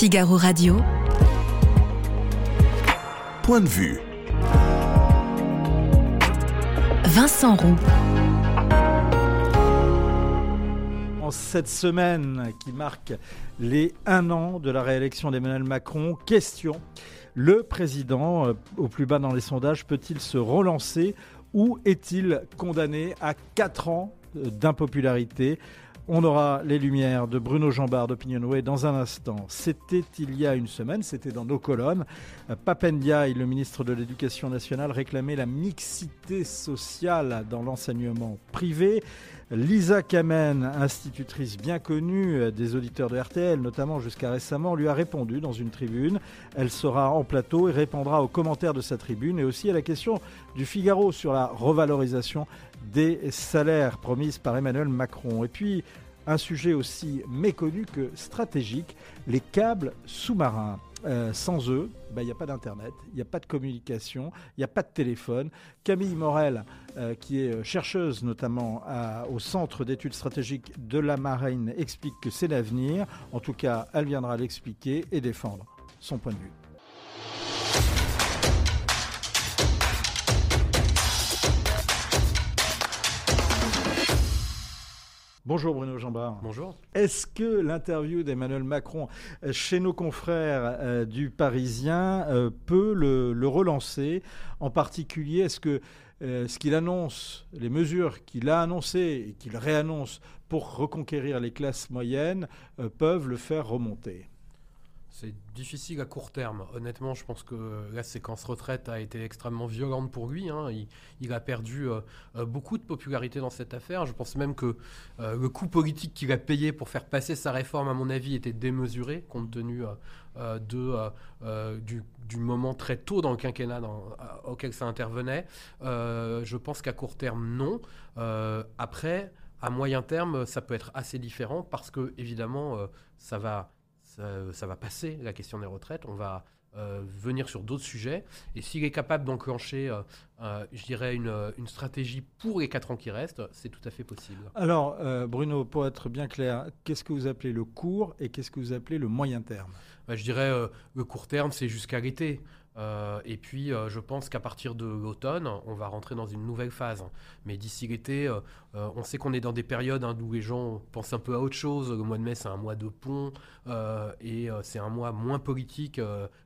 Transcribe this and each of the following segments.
Figaro Radio. Point de vue. Vincent Roux. En cette semaine qui marque les un an de la réélection d'Emmanuel Macron, question le président, euh, au plus bas dans les sondages, peut-il se relancer ou est-il condamné à 4 ans euh, d'impopularité? On aura les lumières de Bruno Jambard d'Opinionway dans un instant. C'était il y a une semaine, c'était dans nos colonnes. Papendiaï, le ministre de l'Éducation nationale, réclamait la mixité sociale dans l'enseignement privé. Lisa Kamen, institutrice bien connue des auditeurs de RTL, notamment jusqu'à récemment, lui a répondu dans une tribune. Elle sera en plateau et répondra aux commentaires de sa tribune et aussi à la question du Figaro sur la revalorisation des salaires promises par Emmanuel Macron. Et puis, un sujet aussi méconnu que stratégique, les câbles sous-marins. Euh, sans eux, ben, il n'y a pas d'Internet, il n'y a pas de communication, il n'y a pas de téléphone. Camille Morel, euh, qui est chercheuse notamment au Centre d'études stratégiques de la Marine, explique que c'est l'avenir. En tout cas, elle viendra l'expliquer et défendre son point de vue. Bonjour Bruno Jambard. Bonjour. Est-ce que l'interview d'Emmanuel Macron euh, chez nos confrères euh, du Parisien euh, peut le, relancer? En particulier, est-ce que ce qu'il annonce, les mesures qu'il a annoncées et qu'il réannonce pour reconquérir les classes moyennes peuvent le faire remonter? C'est difficile à court terme. Honnêtement, je pense que la séquence retraite a été extrêmement violente pour lui. Hein. Il, a perdu euh, euh, beaucoup de popularité dans cette affaire. Je pense même que euh, le coût politique qu'il a payé pour faire passer sa réforme, à mon avis, était démesuré compte tenu du, moment très tôt dans le quinquennat auquel ça intervenait. je pense qu'à court terme, non. après, à moyen terme, ça peut être assez différent parce que, évidemment, ça va ça, va passer, la question des retraites. On va euh, venir sur d'autres sujets. Et s'il est capable d'enclencher, euh, euh, je dirais, une, stratégie pour les 4 ans qui restent, c'est tout à fait possible. Alors, Bruno, pour être bien clair, qu'est-ce que vous appelez le court et qu'est-ce que vous appelez le moyen terme? Bah, Je dirais, le court terme, c'est jusqu'à l'été. Euh, et puis, euh, je pense qu'à partir de l'automne, on va rentrer dans une nouvelle phase. Mais d'ici l'été, euh, on sait qu'on est dans des périodes hein, où les gens pensent un peu à autre chose. Le mois de mai, c'est un mois de pont et c'est un mois moins politique.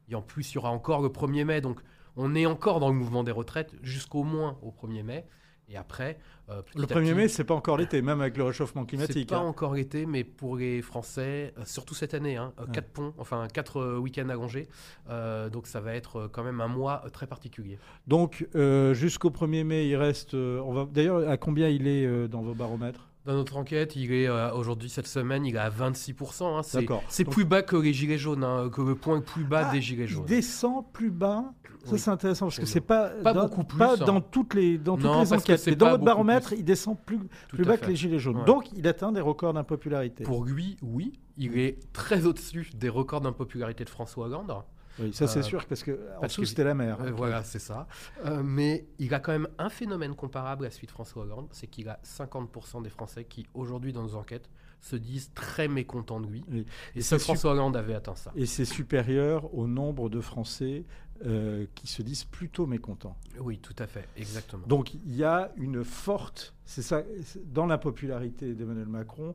et en plus, il y aura encore le 1er mai. Donc, on est encore dans le mouvement des retraites jusqu'au moins au 1er mai. Et après, euh, le 1er mai, c'est pas encore l'été, même avec le réchauffement climatique. C'est pas hein. encore l'été, mais pour les Français, euh, surtout cette année, hein, 4 ponts, enfin 4 euh, week-ends allongés. donc ça va être quand même un mois très particulier. Donc jusqu'au 1er mai, il reste. on va d'ailleurs à combien il est dans vos baromètres? Dans notre enquête, il est euh, aujourd'hui, cette semaine, il est à 26%. Hein, c'est plus bas que les gilets jaunes, hein, que le point plus bas ah, des gilets jaunes. Il descend plus bas Ça, c'est intéressant parce que c'est pas, pas dans, beaucoup plus. Pas hein. dans toutes les, dans toutes les enquêtes. Mais dans votre baromètre, il descend plus, plus bas que les gilets jaunes. Donc, il atteint des records d'impopularité. Pour lui, oui. Il est très au-dessus des records d'impopularité de François Hollande. Oui, ça c'est euh, sûr, parce que en dessous c'était la mer. Hein. voilà, c'est ça. Euh, mais il a quand même un phénomène comparable à celui de François Hollande, c'est qu'il a 50% des Français qui, aujourd'hui, dans nos enquêtes, se disent très mécontents de lui. Et, ça, François Hollande avait atteint ça. Et c'est supérieur au nombre de Français euh, qui se disent plutôt mécontents. Oui, tout à fait, exactement. Donc il y a une forte, c'est ça, dans la popularité d'Emmanuel Macron,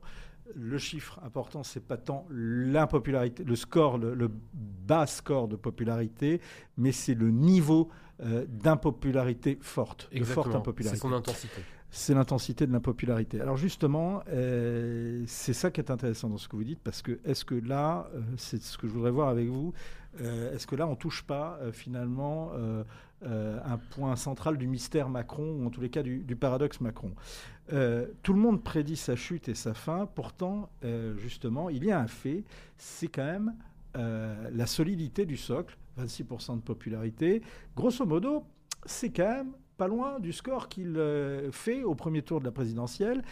le chiffre important, c'est pas tant l'impopularité, le score, le, bas score de popularité, mais c'est le niveau euh, d'impopularité forte, de forte impopularité. C'est son intensité. C'est l'intensité de l'impopularité. Alors justement, euh, c'est ça qui est intéressant dans ce que vous dites, parce que est-ce que là, euh, c'est ce que je voudrais voir avec vous, est-ce que là, on touche pas finalement un point central du mystère Macron, ou en tous les cas du paradoxe Macron euh, tout le monde prédit sa chute et sa fin. Pourtant, euh, justement, il y a un fait, c'est quand même euh, la solidité du socle, 26% de popularité. Grosso modo, c'est quand même pas loin du score qu'il fait au premier tour de la présidentielle.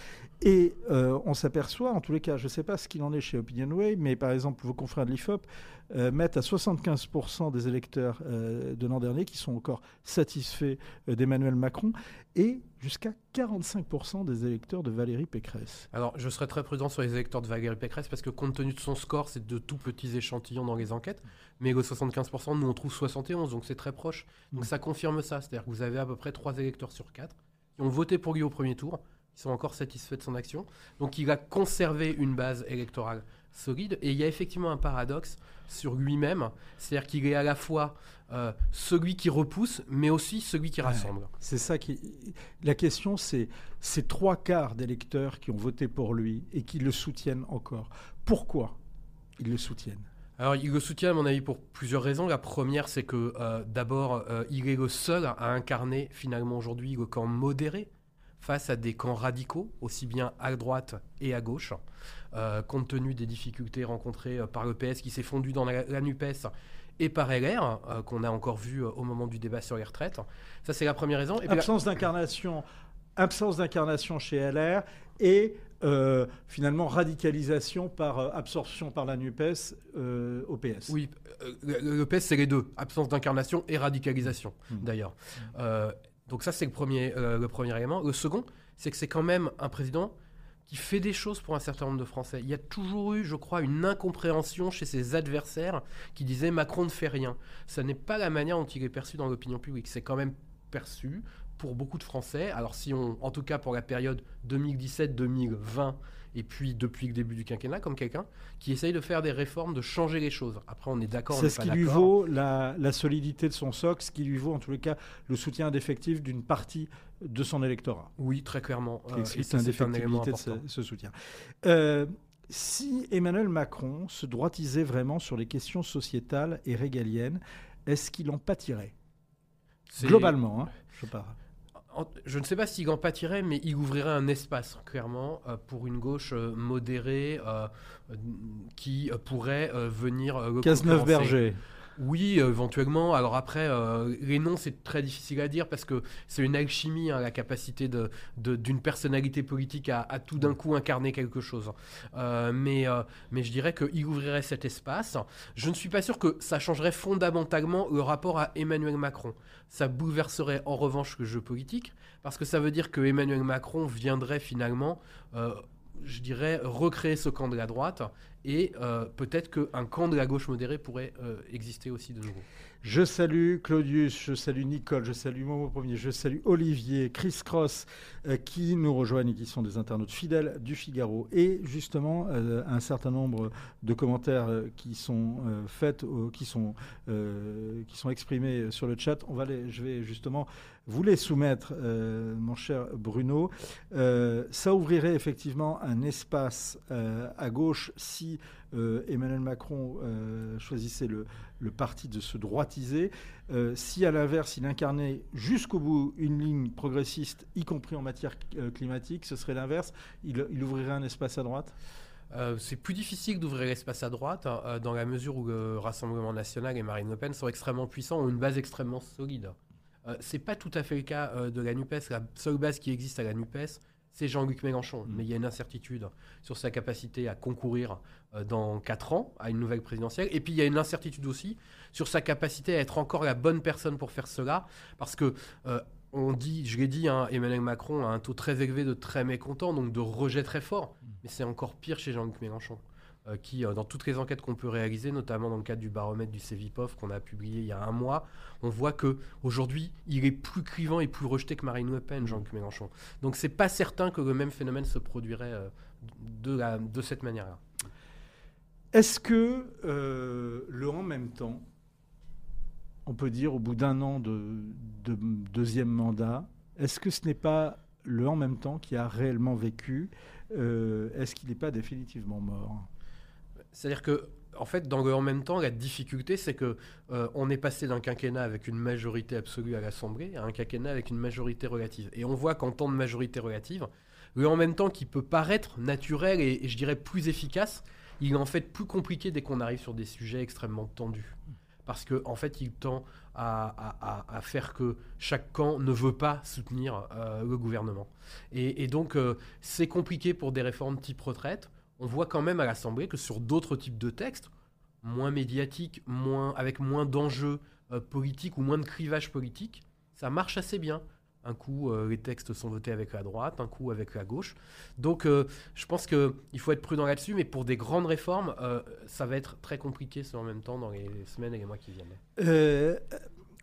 Et on s'aperçoit, en tous les cas, je ne sais pas ce qu'il en est chez Opinionway, mais par exemple, vos confrères de l'IFOP mettent à 75% des électeurs de l'an dernier qui sont encore satisfaits d'Emmanuel Macron. Et jusqu'à 45% des électeurs de Valérie Pécresse. Alors, je serais très prudent sur les électeurs de Valérie Pécresse parce que compte tenu de son score, c'est de tout petits échantillons dans les enquêtes. Mais le 75%, nous on trouve 71, donc c'est très proche. Donc Mm. ça confirme ça. C'est-à-dire que vous avez à peu près 3 électeurs sur 4 qui ont voté pour lui au premier tour, qui sont encore satisfaits de son action. Donc il a conservé une base électorale solide. Et il y a effectivement un paradoxe sur lui-même. C'est-à-dire qu'il est à la fois euh, celui qui repousse, mais aussi celui qui Ouais. rassemble. C'est ça qui. La question, c'est ces trois quarts d'électeurs qui ont voté pour lui et qui le soutiennent encore. Pourquoi ils le soutiennent? Alors, il le soutient, à mon avis, pour plusieurs raisons. La première, c'est que euh, d'abord, euh, il est le seul à incarner finalement aujourd'hui le camp modéré face à des camps radicaux, aussi bien à droite et à gauche, euh, compte tenu des difficultés rencontrées euh, par le PS qui s'est fondu dans la, la NUPES et par LR, euh, qu'on a encore vu euh, au moment du débat sur les retraites. Ça, c'est la première raison. Et puis la- Absence d'incarnation, absence d'incarnation chez LR et euh, finalement radicalisation par absorption par la Nupes au PS. Oui, le, PS, c'est les deux. Absence d'incarnation et radicalisation, Mhm. d'ailleurs. Euh, donc ça, c'est le premier, le premier élément. Le second, c'est que c'est quand même un président qui fait des choses pour un certain nombre de Français. Il y a toujours eu, je crois, une incompréhension chez ses adversaires qui disaient Macron ne fait rien. Ça n'est pas la manière dont il est perçu dans l'opinion publique. C'est quand même perçu pour beaucoup de Français. Alors si on, en tout cas pour la période 2017-2020, et puis depuis le début du quinquennat, comme quelqu'un qui essaye de faire des réformes, de changer les choses. Après, on est d'accord, C'est ce qui lui vaut la, la solidité de son socle, ce qui lui vaut en tous les cas le soutien d'effectif d'une partie de son électorat. Oui, très clairement. Euh, c'est un élément de ce, soutien. Euh, si Emmanuel Macron se droitisait vraiment sur les questions sociétales et régaliennes, est-ce qu'il en pâtirait? Globalement, hein, je parle. Je ne sais pas s'il en pâtirait, mais il ouvrirait un espace, clairement, euh, pour une gauche euh, modérée euh, qui pourrait venir euh, le concurrencer. Cazeneuve-Berger. Oui, éventuellement. Alors après, euh, les noms, c'est très difficile à dire parce que c'est une alchimie, hein, la capacité de- d'une personnalité politique à, à tout d'un coup incarner quelque chose. Euh, mais, euh, mais je dirais qu'il ouvrirait cet espace. Je ne suis pas sûr que ça changerait fondamentalement le rapport à Emmanuel Macron. Ça bouleverserait en revanche le jeu politique parce que ça veut dire que Emmanuel Macron viendrait finalement... je dirais, recréer ce camp de la droite et euh, peut-être qu'un camp de la gauche modérée pourrait euh, exister aussi de nouveau. Je salue Claudius, je salue Nicole, je salue Momo Premier, je salue Olivier, Chris Cross, euh, qui nous rejoignent et qui sont des internautes fidèles du Figaro. Et justement, un certain nombre de commentaires qui sont faits, qui, sont, qui sont exprimés sur le chat. On va les, je vais justement vous les soumettre, mon cher Bruno. Ça ouvrirait effectivement un espace à gauche si euh, Emmanuel Macron euh, choisissait le, parti de se droitiser. Euh, si à l'inverse, il incarnait jusqu'au bout une ligne progressiste, y compris en matière climatique, ce serait l'inverse. Il, ouvrirait un espace à droite? C'est plus difficile d'ouvrir l'espace à droite hein, dans la mesure où le Rassemblement national et Marine Le Pen sont extrêmement puissants, ont une base extrêmement solide. Euh, c'est pas tout à fait le cas de la NUPES. La seule base qui existe à la NUPES, c'est Jean-Luc Mélenchon. Mm. Mais il y a une incertitude sur sa capacité à concourir euh, dans 4 ans à une nouvelle présidentielle. Et puis il y a une incertitude aussi sur sa capacité à être encore la bonne personne pour faire cela. Parce que euh, on dit, je l'ai dit, hein, Emmanuel Macron a un taux très élevé de très mécontents, donc de rejet très fort. Mais c'est encore pire chez Jean-Luc Mélenchon, qui, euh, dans toutes les enquêtes qu'on peut réaliser, notamment dans le cadre du baromètre du CEVIPOF qu'on a publié il y a un mois, on voit que aujourd'hui, il est plus clivant et plus rejeté que Marine Le Pen, Jean-Luc Mélenchon. Donc c'est pas certain que le même phénomène se produirait euh, de, de cette manière-là. Est-ce que euh, le en même temps, on peut dire au bout d'un an de, de deuxième mandat, est-ce que ce n'est pas le en même temps qui a réellement vécu Euh, Est-ce qu'il n'est pas définitivement mort? C'est-à-dire que, en fait, dans le en même temps, la difficulté, c'est que euh, on est passé d'un quinquennat avec une majorité absolue à l'Assemblée à un quinquennat avec une majorité relative. Et on voit qu'en temps de majorité relative, le en même temps qui peut paraître naturel et, je dirais plus efficace, il est en fait plus compliqué dès qu'on arrive sur des sujets extrêmement tendus. Parce qu'en en fait, il tend à, faire que chaque camp ne veut pas soutenir euh, le gouvernement. Et, et donc, euh, c'est compliqué pour des réformes type retraite on voit quand même à l'Assemblée que sur d'autres types de textes, moins médiatiques, moins, avec moins d'enjeux euh, politiques ou moins de clivage politique, ça marche assez bien. Un coup, euh, les textes sont votés avec la droite, un coup avec la gauche. Donc, euh, je pense qu'il faut être prudent là-dessus, mais pour des grandes réformes, ça va être très compliqué en même temps dans les semaines et les mois qui viennent.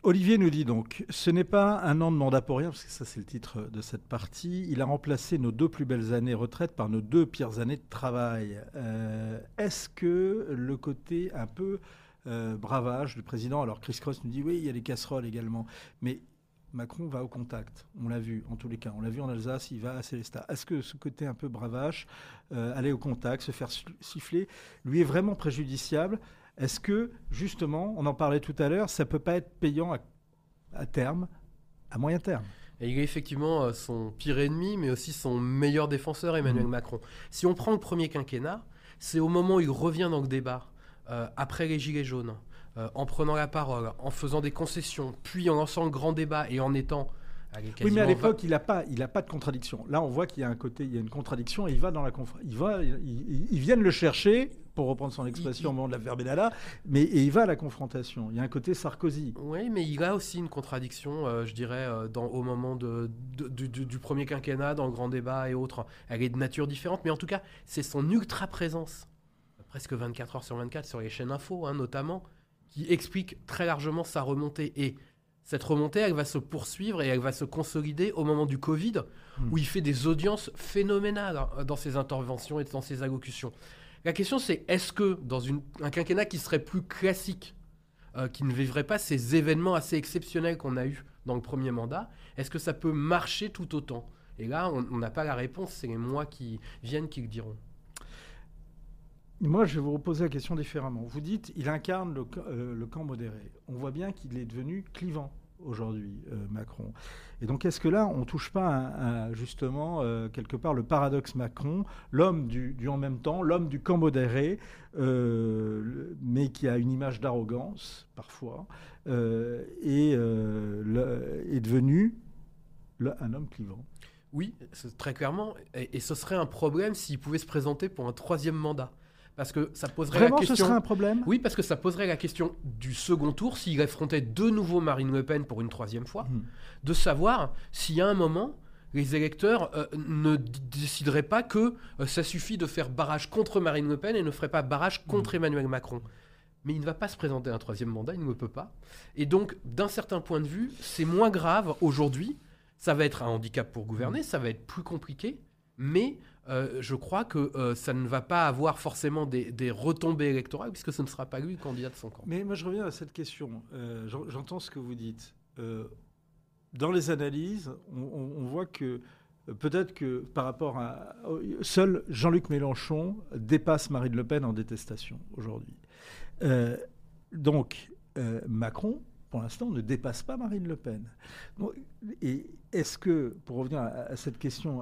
Olivier nous dit donc, ce n'est pas un an de mandat pour rien, parce que ça c'est le titre de cette partie. Il a remplacé nos deux plus belles années retraite par nos deux pires années de travail. Est-ce que le côté un peu bravage du président, alors Chris Cross nous dit oui, il y a les casseroles également, mais Macron va au contact. On l'a vu en tous les cas. On l'a vu en Alsace, il va à Célestat. Est-ce que ce côté un peu bravache, euh, aller au contact, se faire siffler, lui est vraiment préjudiciable? Est-ce que, justement, on en parlait tout à l'heure, ça peut pas être payant à, terme, à moyen terme? Et il est effectivement euh, son pire ennemi, mais aussi son meilleur défenseur, Emmanuel mmh. Macron. Si on prend le premier quinquennat, c'est au moment où il revient dans le débat, euh, après les Gilets jaunes, euh, en prenant la parole, en faisant des concessions, puis en lançant le grand débat et en étant oui, mais à l'époque, il n'a pas, il a pas de contradiction. Là, on voit qu'il y a un côté, il y a une contradiction. Et il va dans la il va, ils viennent le chercher pour reprendre son expression au moment de la Benalla, mais et il va à la confrontation. Il y a un côté Sarkozy. Oui, mais il a aussi une contradiction, euh, je dirais, euh, dans, au moment de, du, premier quinquennat, dans le grand débat et autres. Elle est de nature différente, mais en tout cas, c'est son ultra présence, presque 24 heures sur 24 sur les chaînes info, hein, notamment, qui explique très largement sa remontée. Et cette remontée, elle va se poursuivre et elle va se consolider au moment du Covid, hmm. où il fait des audiences phénoménales hein, dans ses interventions et dans ses allocutions. La question, c'est est-ce que dans un quinquennat qui serait plus classique, euh, qui ne vivrait pas ces événements assez exceptionnels qu'on a eus dans le premier mandat, est-ce que ça peut marcher tout autant? Et là, on n'a pas la réponse, c'est les mois qui viennent qui le diront. Moi, je vais vous reposer la question différemment. Vous dites, il incarne le, euh, camp modéré. On voit bien qu'il est devenu clivant aujourd'hui, euh, Macron. Et donc, est-ce que là, on ne touche pas justement, euh, quelque part, le paradoxe Macron, l'homme du, en même temps, l'homme du camp modéré, mais qui a une image d'arrogance, parfois, et est devenu un homme clivant oui, très clairement. et ce serait un problème s'il pouvait se présenter pour un troisième mandat. Parce que ça poserait Vraiment, la question. ce serait un problème? Oui, parce que ça poserait la question du second tour, s'il affrontait de nouveau Marine Le Pen pour une troisième fois, hmm. de savoir s'il y a un moment, les électeurs euh, ne décideraient pas que euh, ça suffit de faire barrage contre Marine Le Pen et ne ferait pas barrage contre hmm. Emmanuel Macron. Mais il ne va pas se présenter un troisième mandat, il ne peut pas. Et donc, d'un certain point de vue, c'est moins grave aujourd'hui. Ça va être un handicap pour gouverner, hmm. ça va être plus compliqué, mais euh, je crois que euh, ça ne va pas avoir forcément des, retombées électorales, puisque ce ne sera pas lui le candidat de son camp. Mais moi, je reviens à cette question. Euh, j'entends ce que vous dites. dans les analyses, on, voit que peut-être que par rapport à... Seul Jean-Luc Mélenchon dépasse Marine Le Pen en détestation aujourd'hui. donc, Macron, pour l'instant, ne dépasse pas Marine Le Pen. et est-ce que, pour revenir à,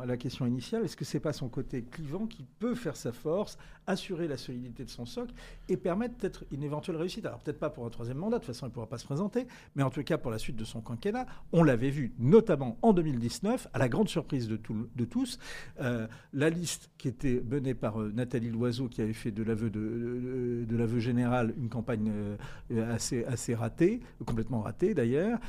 la question initiale, est-ce que c'est pas son côté clivant qui peut faire sa force, assurer la solidité de son socle et permettre peut-être une éventuelle réussite. Alors peut-être pas pour un troisième mandat, de toute façon il ne pourra pas se présenter, mais en tout cas pour la suite de son quinquennat, on l'avait vu notamment en 2019, à la grande surprise de, tous, euh, la liste qui était menée par euh, Nathalie Loiseau, qui avait fait de l'aveu de, l'aveu général une campagne euh, assez, assez ratée, complètement ratée d'ailleurs,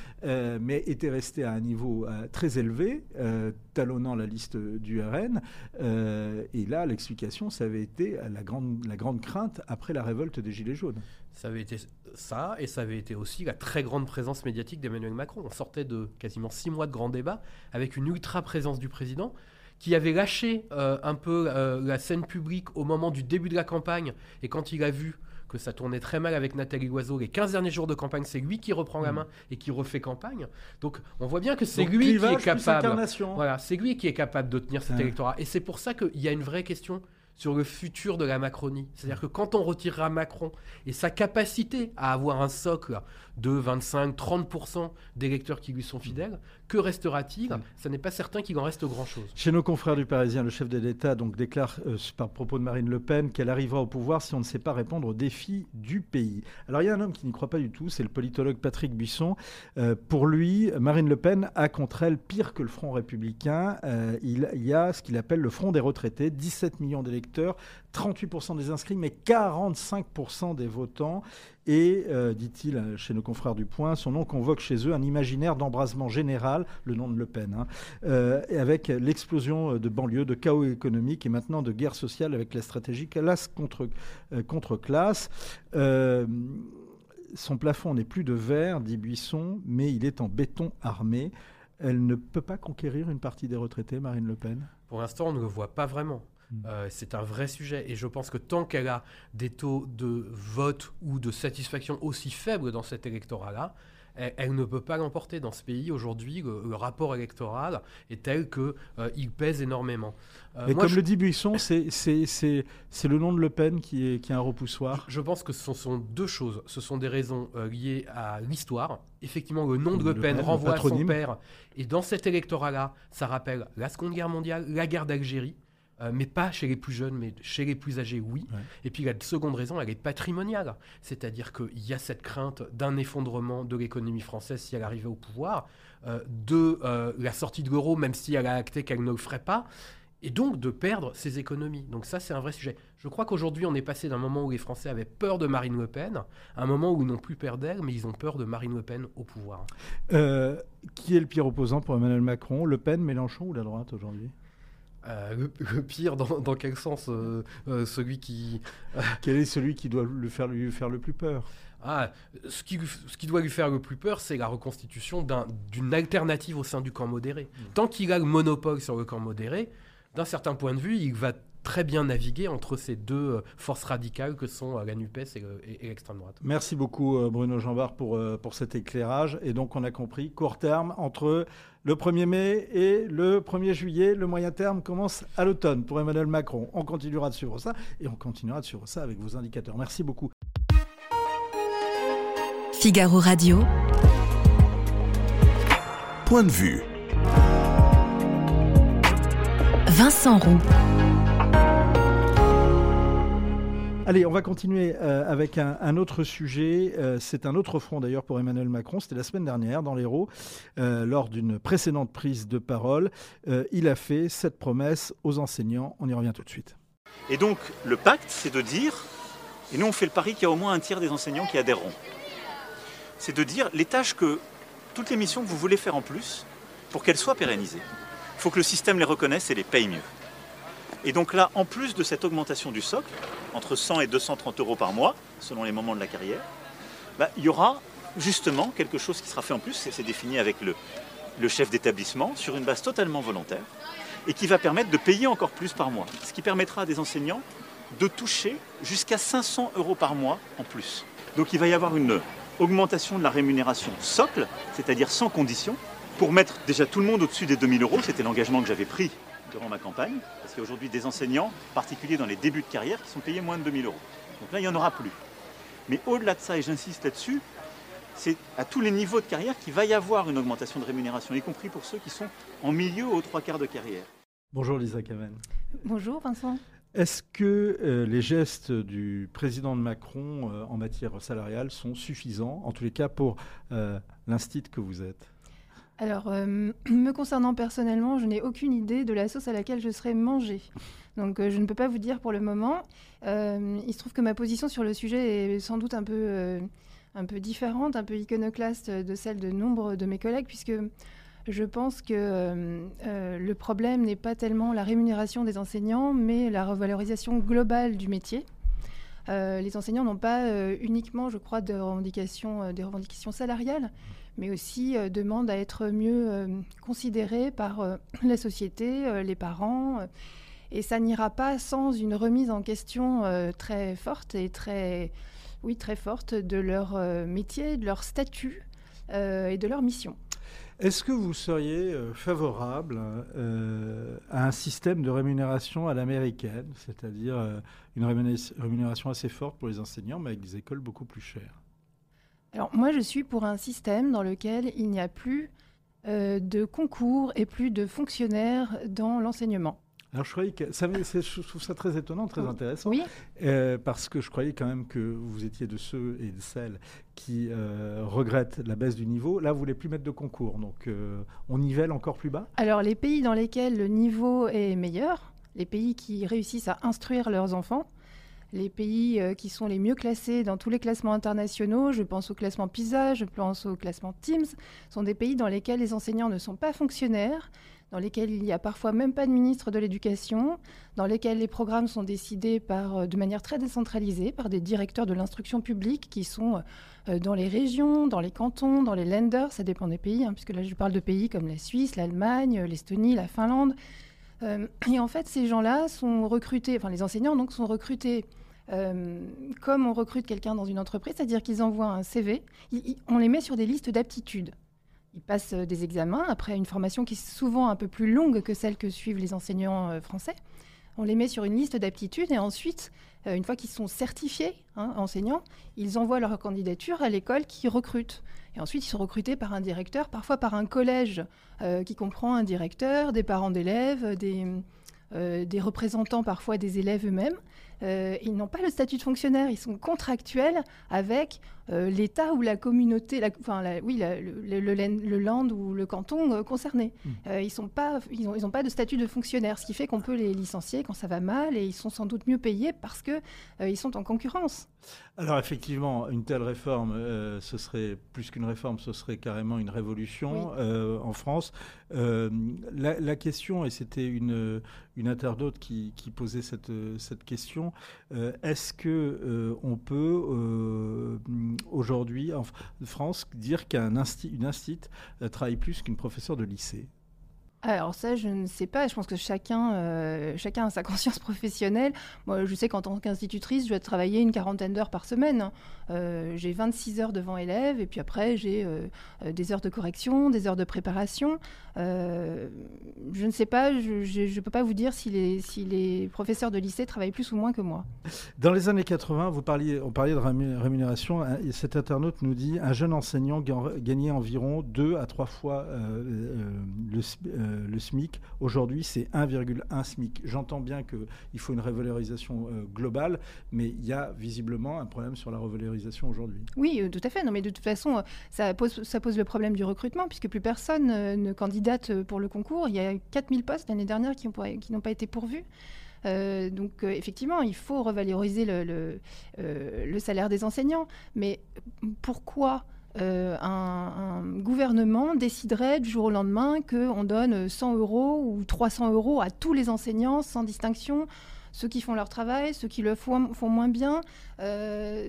mais était restée à un niveau très élevé, euh, talonnant la liste du RN. Euh, et là, l'explication, ça avait été la grande, la grande crainte après la révolte des Gilets jaunes. Ça avait été ça, et ça avait été aussi la très grande présence médiatique d'Emmanuel Macron. On sortait de quasiment six mois de grands débats avec une ultra présence du président qui avait lâché euh, un peu la scène publique au moment du début de la campagne, et quand il a vu que ça tournait très mal avec Nathalie Loiseau. Les 15 derniers jours de campagne, c'est lui qui reprend la mm. main et qui refait campagne. Donc on voit bien que c'est lui qui est capable. Voilà, c'est lui qui est capable de tenir cet électorat. Et c'est pour ça qu'il y a une vraie question sur le futur de la Macronie. C'est-à-dire que quand on retirera Macron et sa capacité à avoir un socle de 25-30% d'électeurs qui lui sont fidèles, que restera-t-il? Ce n'est pas certain qu'il en reste grand-chose. Chez nos confrères du Parisien, le chef de l'État donc déclare euh, par propos de Marine Le Pen qu'elle arrivera au pouvoir si on ne sait pas répondre aux défis du pays. Alors il y a un homme qui n'y croit pas du tout, c'est le politologue Patrick Buisson. Euh, pour lui, Marine Le Pen a contre elle pire que le Front républicain. Euh, il y a ce qu'il appelle le Front des retraités, 17 millions d'électeurs 38% des inscrits, mais 45% des votants. Et, euh, dit-il chez nos confrères du Point, son nom convoque chez eux un imaginaire d'embrasement général, le nom de Le Pen, hein, euh, avec l'explosion de banlieues, de chaos économique et maintenant de guerre sociale avec la stratégie classe contre, euh, contre classe. son plafond n'est plus de verre, dit Buisson, mais il est en béton armé. Elle ne peut pas conquérir une partie des retraités, Marine Le Pen? Pour l'instant, on ne le voit pas vraiment. Mm. Euh, c'est un vrai sujet. Et je pense que tant qu'elle a des taux de vote ou de satisfaction aussi faibles dans cet électorat-là, elle, ne peut pas l'emporter. Dans ce pays, aujourd'hui, le, rapport électoral est tel qu'il euh, pèse énormément. Euh, Mais comme le dit Buisson, c'est le nom de Le Pen qui est, qui est un repoussoir. Je pense que ce sont deux choses. Ce sont des raisons liées à l'histoire. Effectivement, le nom de Le, Pen, renvoie à son père. Et dans cet électorat-là, ça rappelle la Seconde Guerre mondiale, la guerre d'Algérie. Euh, mais pas chez les plus jeunes, mais chez les plus âgés, oui. Et puis la seconde raison, elle est patrimoniale. C'est-à-dire qu'il y a cette crainte d'un effondrement de l'économie française si elle arrivait au pouvoir, euh, de euh, la sortie de l'euro, même si elle a acté qu'elle ne le ferait pas, et donc de perdre ses économies. Donc ça, c'est un vrai sujet. Je crois qu'aujourd'hui, on est passé d'un moment où les Français avaient peur de Marine Le Pen à un moment où ils n'ont plus peur d'elle, mais ils ont peur de Marine Le Pen au pouvoir. qui est le pire opposant pour Emmanuel Macron Le Pen, Mélenchon ou la droite aujourd'hui? Euh, le, pire, dans, quel sens euh, euh, Celui qui. Quel est celui qui doit lui faire, lui faire le plus peur? Ah, ce qui, ce qui doit lui faire le plus peur, c'est la reconstitution d'une alternative au sein du camp modéré. Mmh. Tant qu'il a le monopole sur le camp modéré, d'un certain point de vue, il va très bien naviguer entre ces deux euh, forces radicales que sont euh, la NUPES et, l'extrême droite. Merci beaucoup euh, Bruno Jambard pour, pour cet éclairage. Et donc on a compris, court terme, entre le 1er mai et le 1er juillet, le moyen terme commence à l'automne pour Emmanuel Macron. On continuera de suivre ça et on continuera de suivre ça avec vos indicateurs. Merci beaucoup. Figaro Radio. Point de vue. Vincent Roux. Allez, on va continuer euh, avec un, autre sujet. Euh, c'est un autre front d'ailleurs pour Emmanuel Macron. C'était la semaine dernière dans l'Hérault, euh, lors d'une précédente prise de parole. il a fait cette promesse aux enseignants. On y revient tout de suite. Et donc, le pacte, c'est de dire, et nous on fait le pari qu'il y a au moins un tiers des enseignants qui adhéreront, c'est de dire les tâches que, toutes les missions que vous voulez faire en plus, pour qu'elles soient pérennisées, faut que le système les reconnaisse et les paye mieux. Et donc là, en plus de cette augmentation du socle, entre 100 et 230 euros par mois, selon les moments de la carrière, bah, il y aura justement quelque chose qui sera fait en plus, c'est défini avec le, le chef d'établissement, sur une base totalement volontaire, et qui va permettre de payer encore plus par mois. Ce qui permettra à des enseignants de toucher jusqu'à 500 euros par mois en plus. Donc il va y avoir une augmentation de la rémunération socle, c'est-à-dire sans condition, pour mettre déjà tout le monde au-dessus des 2000 euros, c'était l'engagement que j'avais pris durant ma campagne, parce qu'il y a aujourd'hui des enseignants, en particulier dans les débuts de carrière, qui sont payés moins de 2000 euros. Donc là, il n'y en aura plus. Mais au-delà de ça, et j'insiste là-dessus, c'est à tous les niveaux de carrière qu'il va y avoir une augmentation de rémunération, y compris pour ceux qui sont en milieu aux trois quarts de carrière. Bonjour Lisa Kamen. Bonjour Vincent. Est-ce que euh, les gestes du président de Macron euh, en matière salariale sont suffisants, en tous les cas pour euh, l'instit que vous êtes? Alors, euh, me concernant personnellement, je n'ai aucune idée de la sauce à laquelle je serai mangée. Donc, euh, je ne peux pas vous dire pour le moment. Euh, il se trouve que ma position sur le sujet est sans doute un peu, un différente, un peu iconoclaste de celle de nombre de mes collègues, puisque je pense que le problème n'est pas tellement la rémunération des enseignants, mais la revalorisation globale du métier. les enseignants n'ont pas uniquement, je crois, des revendications salariales, mais aussi euh, demande à être mieux euh, considérés par euh, la société, les parents. et ça n'ira pas sans une remise en question très forte et très, oui, très forte de leur métier, de leur statut et de leur mission. Est-ce que vous seriez favorable à un système de rémunération à l'américaine, c'est-à-dire une rémunération assez forte pour les enseignants, mais avec des écoles beaucoup plus chères? Alors moi, je suis pour un système dans lequel il n'y a plus euh, de concours et plus de fonctionnaires dans l'enseignement. Alors je croyais que ça, je trouve ça très étonnant, très intéressant, oui. Euh, parce que je croyais quand même que vous étiez de ceux et de celles qui euh, regrettent la baisse du niveau. Là, vous voulez plus mettre de concours, donc on nivelle encore plus bas? Alors les pays dans lesquels le niveau est meilleur, les pays qui réussissent à instruire leurs enfants, les pays euh, qui sont les mieux classés dans tous les classements internationaux, je pense au classement PISA, je pense au classement Teams, sont des pays dans lesquels les enseignants ne sont pas fonctionnaires, dans lesquels il n'y a parfois même pas de ministre de l'éducation, dans lesquels les programmes sont décidés par, euh, de manière très décentralisée par des directeurs de l'instruction publique qui sont euh, dans les régions, dans les cantons, dans les lenders, ça dépend des pays, hein, puisque là je parle de pays comme la Suisse, l'Allemagne, l'Estonie, la Finlande. et en fait, ces gens-là sont recrutés, enfin les enseignants donc sont recrutés euh, comme on recrute quelqu'un dans une entreprise, c'est-à-dire qu'ils envoient un CV, on les met sur des listes d'aptitudes. Ils passent euh, des examens après une formation qui est souvent un peu plus longue que celle que suivent les enseignants euh, français. On les met sur une liste d'aptitudes et ensuite, une fois qu'ils sont certifiés hein, enseignants, ils envoient leur candidature à l'école qui recrute. Et ensuite, ils sont recrutés par un directeur, parfois par un collège qui comprend un directeur, des parents d'élèves, des, des représentants parfois des élèves eux-mêmes. Euh, ils n'ont pas le statut de fonctionnaire, ils sont contractuels avec euh, l'État ou la communauté, enfin, oui, le, land ou le canton euh, concerné. Hmm. ils n'ont pas, ils ont, ils pas de statut de fonctionnaire, ce qui fait qu'on peut les licencier quand ça va mal et ils sont sans doute mieux payés parce qu'ils ils sont en concurrence. Alors effectivement, une telle réforme, ce serait plus qu'une réforme, ce serait carrément une révolution en France. La, question, et c'était une, une internaute qui, qui posait cette, cette question, euh, est-ce que euh, on peut euh, aujourd'hui en France dire qu'un instit, une travaille plus qu'une professeure de lycée? Alors ça, je ne sais pas. Je pense que chacun, chacun a sa conscience professionnelle. Moi, je sais qu'en tant qu'institutrice, je dois travailler une quarantaine d'heures par semaine. Euh, j'ai 26 heures devant élèves et puis après, j'ai euh, des heures de correction, des heures de préparation. je ne sais pas, je ne peux pas vous dire si les, professeurs de lycée travaillent plus ou moins que moi. Dans les années 80, vous parliez, on parlait de rémunération. Cet internaute nous dit un jeune enseignant gagnait environ deux à trois fois le euh, SMIC. Aujourd'hui, c'est 1,1 SMIC. J'entends bien qu'il faut une revalorisation euh, globale, mais il y a visiblement un problème sur la revalorisation Oui, euh, tout à fait. Non, mais de toute façon, ça pose, ça pose le problème du recrutement, puisque plus personne ne candidate pour le concours. Il y a 4000 postes l'année dernière qui n'ont pas été pourvus. donc effectivement, il faut revaloriser le, salaire des enseignants. Mais pourquoi euh, un, gouvernement déciderait du jour au lendemain qu'on donne 100 euros ou 300 euros à tous les enseignants sans distinction, ceux qui font leur travail, ceux qui le font, moins bien. Euh,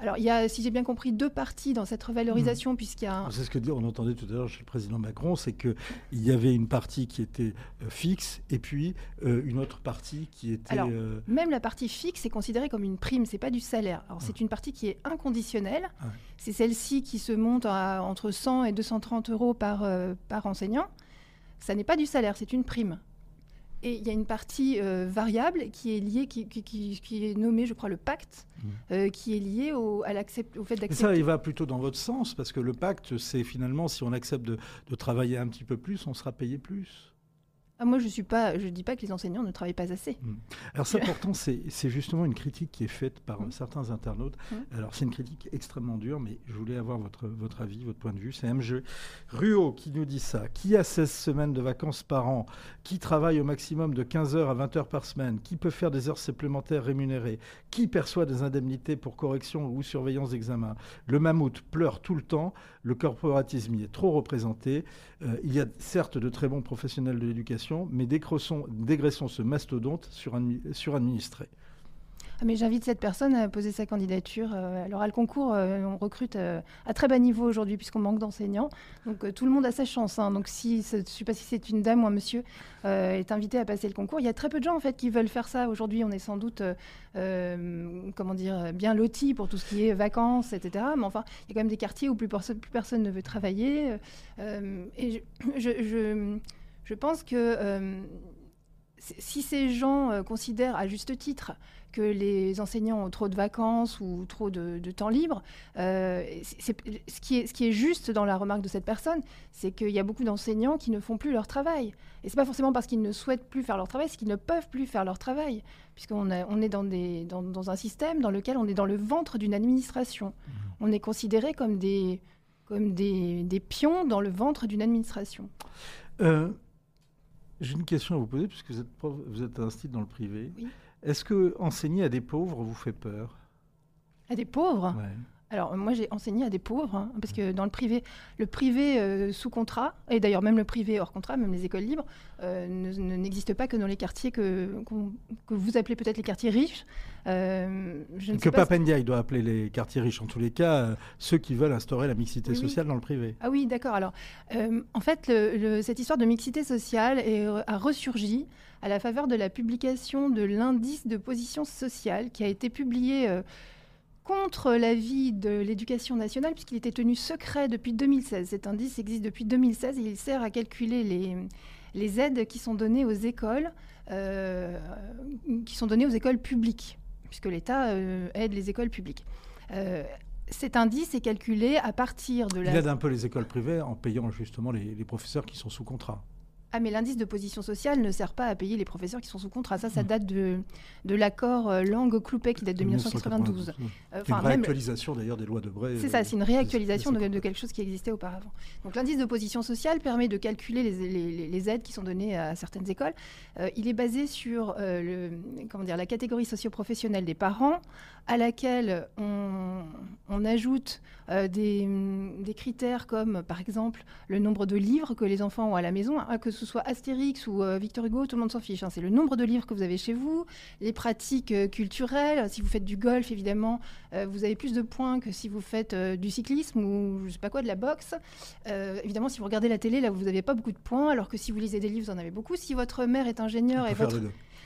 alors, il y a, si j'ai bien compris, deux parties dans cette revalorisation, hmm. puisqu'il y a... C'est ce que on entendait tout à l'heure chez le président Macron, c'est qu'il y avait une partie qui était euh, fixe et puis euh, une autre partie qui était... Alors, euh, même la partie fixe est considérée comme une prime, c'est pas du salaire. Alors, c'est ah. une partie qui est inconditionnelle. Ah c'est celle-ci qui se monte à entre 100 et 230 euros par, par enseignant. Ça n'est pas du salaire, c'est une prime. Et il y a une partie euh, variable qui est liée, qui, qui, est nommée, je crois, le pacte, mmh. euh, qui est lié au, à au fait d'accepter. ça, il va plutôt dans votre sens, parce que le pacte, c'est finalement, si on accepte de, de travailler un petit peu plus, on sera payé plus. Ah, moi, je ne dis pas que les enseignants ne travaillent pas assez. Hmm. Alors ça, pourtant, c'est justement une critique qui est faite par hmm. certains internautes. Hmm. Alors c'est une critique extrêmement dure, mais je voulais avoir votre, votre avis, votre point de vue. C'est MG Ruo qui nous dit ça. Qui a 16 semaines de vacances par an? Qui travaille au maximum de 15 heures à 20 heures par semaine? Qui peut faire des heures supplémentaires rémunérées? Qui perçoit des indemnités pour correction ou surveillance d'examen? Le mammouth pleure tout le temps. Le corporatisme y est trop représenté. Euh, il y a certes de très bons professionnels de l'éducation mais dégraissons ce mastodonte suradministré. Ah, mais j'invite cette personne à poser sa candidature. Euh, alors, à le concours, euh, on recrute euh, à très bas niveau aujourd'hui puisqu'on manque d'enseignants. Donc, tout le monde a sa chance. Hein. Donc, si, je ne sais pas si c'est une dame ou un monsieur, est invité à passer le concours. Il y a très peu de gens en fait qui veulent faire ça. Aujourd'hui, on est sans doute, comment dire, bien lotis pour tout ce qui est vacances, etc. Mais enfin, il y a quand même des quartiers où plus, personne, ne veut travailler. et je pense que euh, si ces gens euh, considèrent à juste titre que les enseignants ont trop de vacances ou trop de, temps libre, euh, ce, qui est, ce qui est juste dans la remarque de cette personne, c'est qu'il y a beaucoup d'enseignants qui ne font plus leur travail. Et ce n'est pas forcément parce qu'ils ne souhaitent plus faire leur travail, c'est qu'ils ne peuvent plus faire leur travail, puisqu'on on est dans, des, dans, un système dans lequel on est dans le ventre d'une administration. Mmh. On est considéré comme des, comme des, des pions dans le ventre d'une administration. J'ai une question à vous poser, puisque vous êtes, prof, vous êtes dans le privé. Oui. Est-ce que enseigner à des pauvres vous fait peur? À des pauvres? Ouais. Alors, moi, j'ai enseigné à des pauvres, hein, parce que dans le privé, le privé euh, sous contrat, et d'ailleurs même le privé hors contrat, même les écoles libres, euh, ne- ne- pas que dans les quartiers que, que vous appelez peut-être les quartiers riches. Euh, je ne Que Papendia, il doit appeler les quartiers riches, en tous les cas, euh, ceux qui veulent instaurer la mixité Oui, oui. sociale dans le privé. Ah oui, d'accord. Alors, en fait, le- le- cette histoire de mixité sociale est, a ressurgi à la faveur de la publication de l'indice de position sociale qui a été publié contre l'avis de l'éducation nationale puisqu'il était tenu secret depuis 2016. Cet indice existe depuis 2016 et il sert à calculer les, aides qui sont données aux écoles, euh, qui sont données aux écoles publiques, puisque l'État euh, aide les écoles publiques. Euh, cet indice est calculé à partir de la... Il aide un peu les écoles privées en payant justement les professeurs qui sont sous contrat. Ah, mais l'indice de position sociale ne sert pas à payer les professeurs qui sont sous contrat. Ça, ça Hmm. date de, de l'accord euh, langue-Cloupet qui date de 1992. Euh, C'est une même- réactualisation d'ailleurs des lois de Bray. c'est ça, c'est une réactualisation de, quelque chose qui existait auparavant. Donc l'indice de position sociale permet de calculer les, les- aides qui sont données à certaines écoles. Euh, il est basé sur euh, le, comment dire, la catégorie socio-professionnelle des parents, à laquelle on, on ajoute euh, des, des critères comme, par exemple, le nombre de livres que les enfants ont à la maison, hein, que ce soit Astérix ou euh, Victor Hugo, tout le monde s'en fiche. hein. C'est le nombre de livres que vous avez chez vous, les pratiques euh, culturelles. Si vous faites du golf, évidemment, vous avez plus de points que si vous faites du cyclisme ou je sais pas quoi, de la boxe. Évidemment, si vous regardez la télé, là, vous n'avez pas beaucoup de points, alors que si vous lisez des livres, vous en avez beaucoup. Si votre mère est ingénieure et votre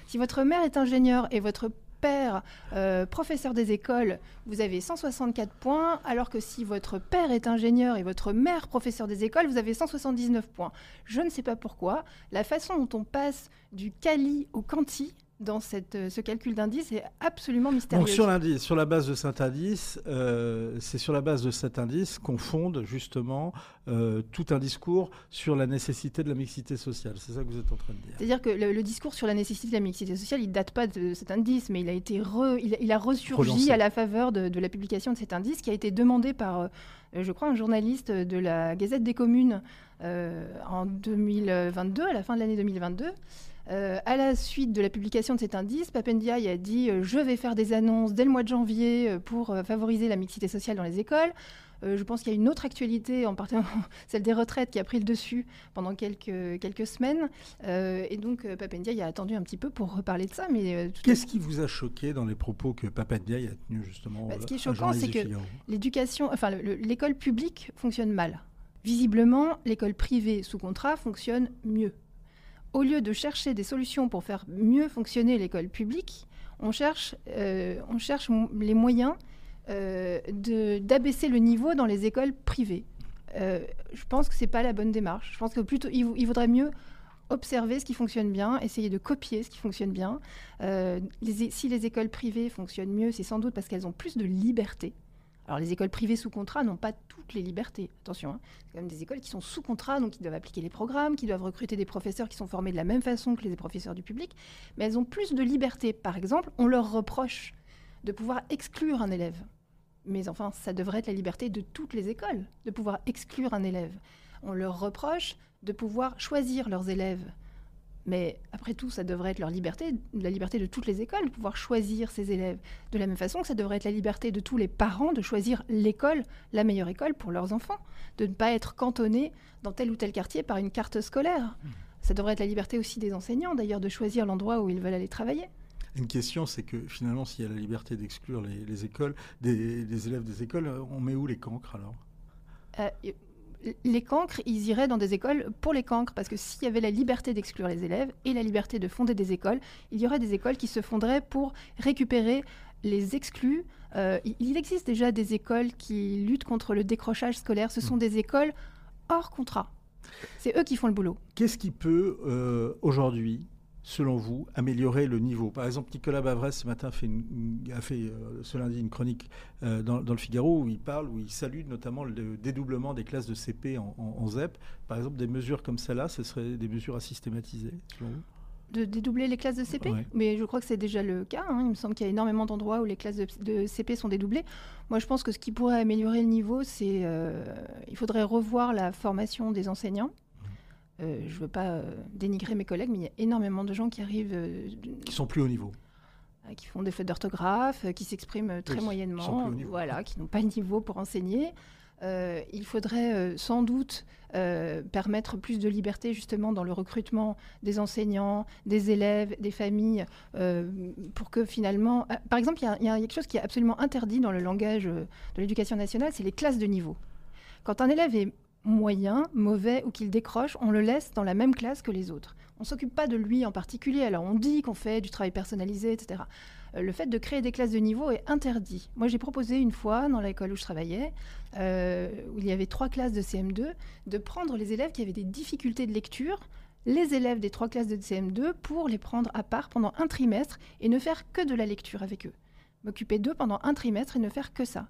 si votre mère est ingénieure et votre père euh, professeur des écoles, vous avez 164 points, alors que si votre père est ingénieur et votre mère professeur des écoles, vous avez 179 points. Je ne sais pas pourquoi. La façon dont on passe du quali au quanti dans cette, euh, ce calcul d'indice est absolument mystérieux. Donc sur l'indice, sur la base de cet indice, euh, c'est sur la base de cet indice qu'on fonde justement euh, tout un discours sur la nécessité de la mixité sociale. C'est ça que vous êtes en train de dire. C'est-à-dire que le, le discours sur la nécessité de la mixité sociale, il date pas de cet indice, mais il a été re- il, il a ressurgi à la faveur de, de la publication de cet indice qui a été demandé par, euh, je crois, un journaliste de la Gazette des communes en 2022, à la fin de l'année 2022. Euh, à la suite de la publication de cet indice, Papendiaï a dit euh, Je vais faire des annonces dès le mois de janvier euh, pour favoriser la mixité sociale dans les écoles. Je pense qu'il y a une autre actualité, en particulier celle des retraites, qui a pris le dessus pendant quelques, quelques semaines. Et donc, Papendiaï a attendu un petit peu pour reparler de ça. Mais Qu'est-ce qui vous a choqué dans les propos que Papendiaï a tenus justement Bah, ce qui est choquant, c'est que- l'éducation, enfin, le- le- l'école publique fonctionne mal. Visiblement, l'école privée sous contrat fonctionne mieux. Au lieu de chercher des solutions pour faire mieux fonctionner l'école publique, on cherche, euh, les moyens euh, d'abaisser le niveau dans les écoles privées. Euh, je pense que c'est pas la bonne démarche. Je pense que plutôt, il, vaudrait mieux observer ce qui fonctionne bien, essayer de copier ce qui fonctionne bien. Si les écoles privées fonctionnent mieux, c'est sans doute parce qu'elles ont plus de liberté. Alors les écoles privées sous contrat n'ont pas toutes les libertés. Attention, hein. c'est quand même des écoles qui sont sous contrat, donc qui doivent appliquer les programmes, qui doivent recruter des professeurs qui sont formés de la même façon que les professeurs du public, mais elles ont plus de liberté. Par exemple, on leur reproche de pouvoir exclure un élève. Mais enfin, ça devrait être la liberté de toutes les écoles, de pouvoir exclure un élève. On leur reproche de pouvoir choisir leurs élèves. Mais après tout, ça devrait être leur liberté, la liberté de toutes les écoles, de pouvoir choisir ses élèves. De la même façon que ça devrait être la liberté de tous les parents de choisir l'école, la meilleure école pour leurs enfants, de ne pas être cantonnés dans tel ou tel quartier par une carte scolaire. Ça devrait être la liberté aussi des enseignants, d'ailleurs, de choisir l'endroit où ils veulent aller travailler. Une question, c'est que finalement, s'il y a la liberté d'exclure les, les écoles, des, élèves des écoles, on met où les cancres alors? Euh, les cancres, ils iraient dans des écoles pour les cancres, parce que s'il y avait la liberté d'exclure les élèves et la liberté de fonder des écoles, il y aurait des écoles qui se fonderaient pour récupérer les exclus. Euh, il- existe déjà des écoles qui luttent contre le décrochage scolaire. Ce sont des écoles hors contrat. C'est eux qui font le boulot. Qu'est-ce qui peut euh, aujourd'hui, selon vous, améliorer le niveau Par exemple, Nicolas Bavresse ce matin fait une- une- a fait euh, ce lundi une chronique euh, dans, dans le Figaro où il parle, où il salue notamment le dédoublement des classes de CP en, en- en ZEP. Par exemple, des mesures comme celle-là, ce seraient des mesures à systématiser, selon vous? De dédoubler les classes de CP Ouais. Mais je crois que c'est déjà le cas. hein. Il me semble qu'il y a énormément d'endroits où les classes de, de CP sont dédoublées. Moi, je pense que ce qui pourrait améliorer le niveau, c'est euh, il faudrait revoir la formation des enseignants. Je ne veux pas dénigrer mes collègues, mais il y a énormément de gens qui arrivent. qui sont plus au niveau. Qui font des fautes d'orthographe, qui s'expriment très moyennement, voilà, qui n'ont pas le niveau pour enseigner. Euh, il faudrait euh, sans doute euh, permettre plus de liberté justement dans le recrutement des enseignants, des élèves, des familles, pour que finalement... par exemple, il y, a quelque chose qui est absolument interdit dans le langage de l'éducation nationale, c'est les classes de niveau. Quand un élève est moyen, mauvais ou qu'il décroche, on le laisse dans la même classe que les autres. On s'occupe pas de lui en particulier. Alors on dit qu'on fait du travail personnalisé, etc. Euh, le fait de créer des classes de niveau est interdit. Moi, j'ai proposé une fois dans l'école où je travaillais, euh, où il y avait trois classes de CM2, de prendre les élèves qui avaient des difficultés de lecture, les élèves des trois classes de CM2, pour les prendre à part pendant un trimestre et ne faire que de la lecture avec eux. M'occuper d'eux pendant un trimestre et ne faire que ça.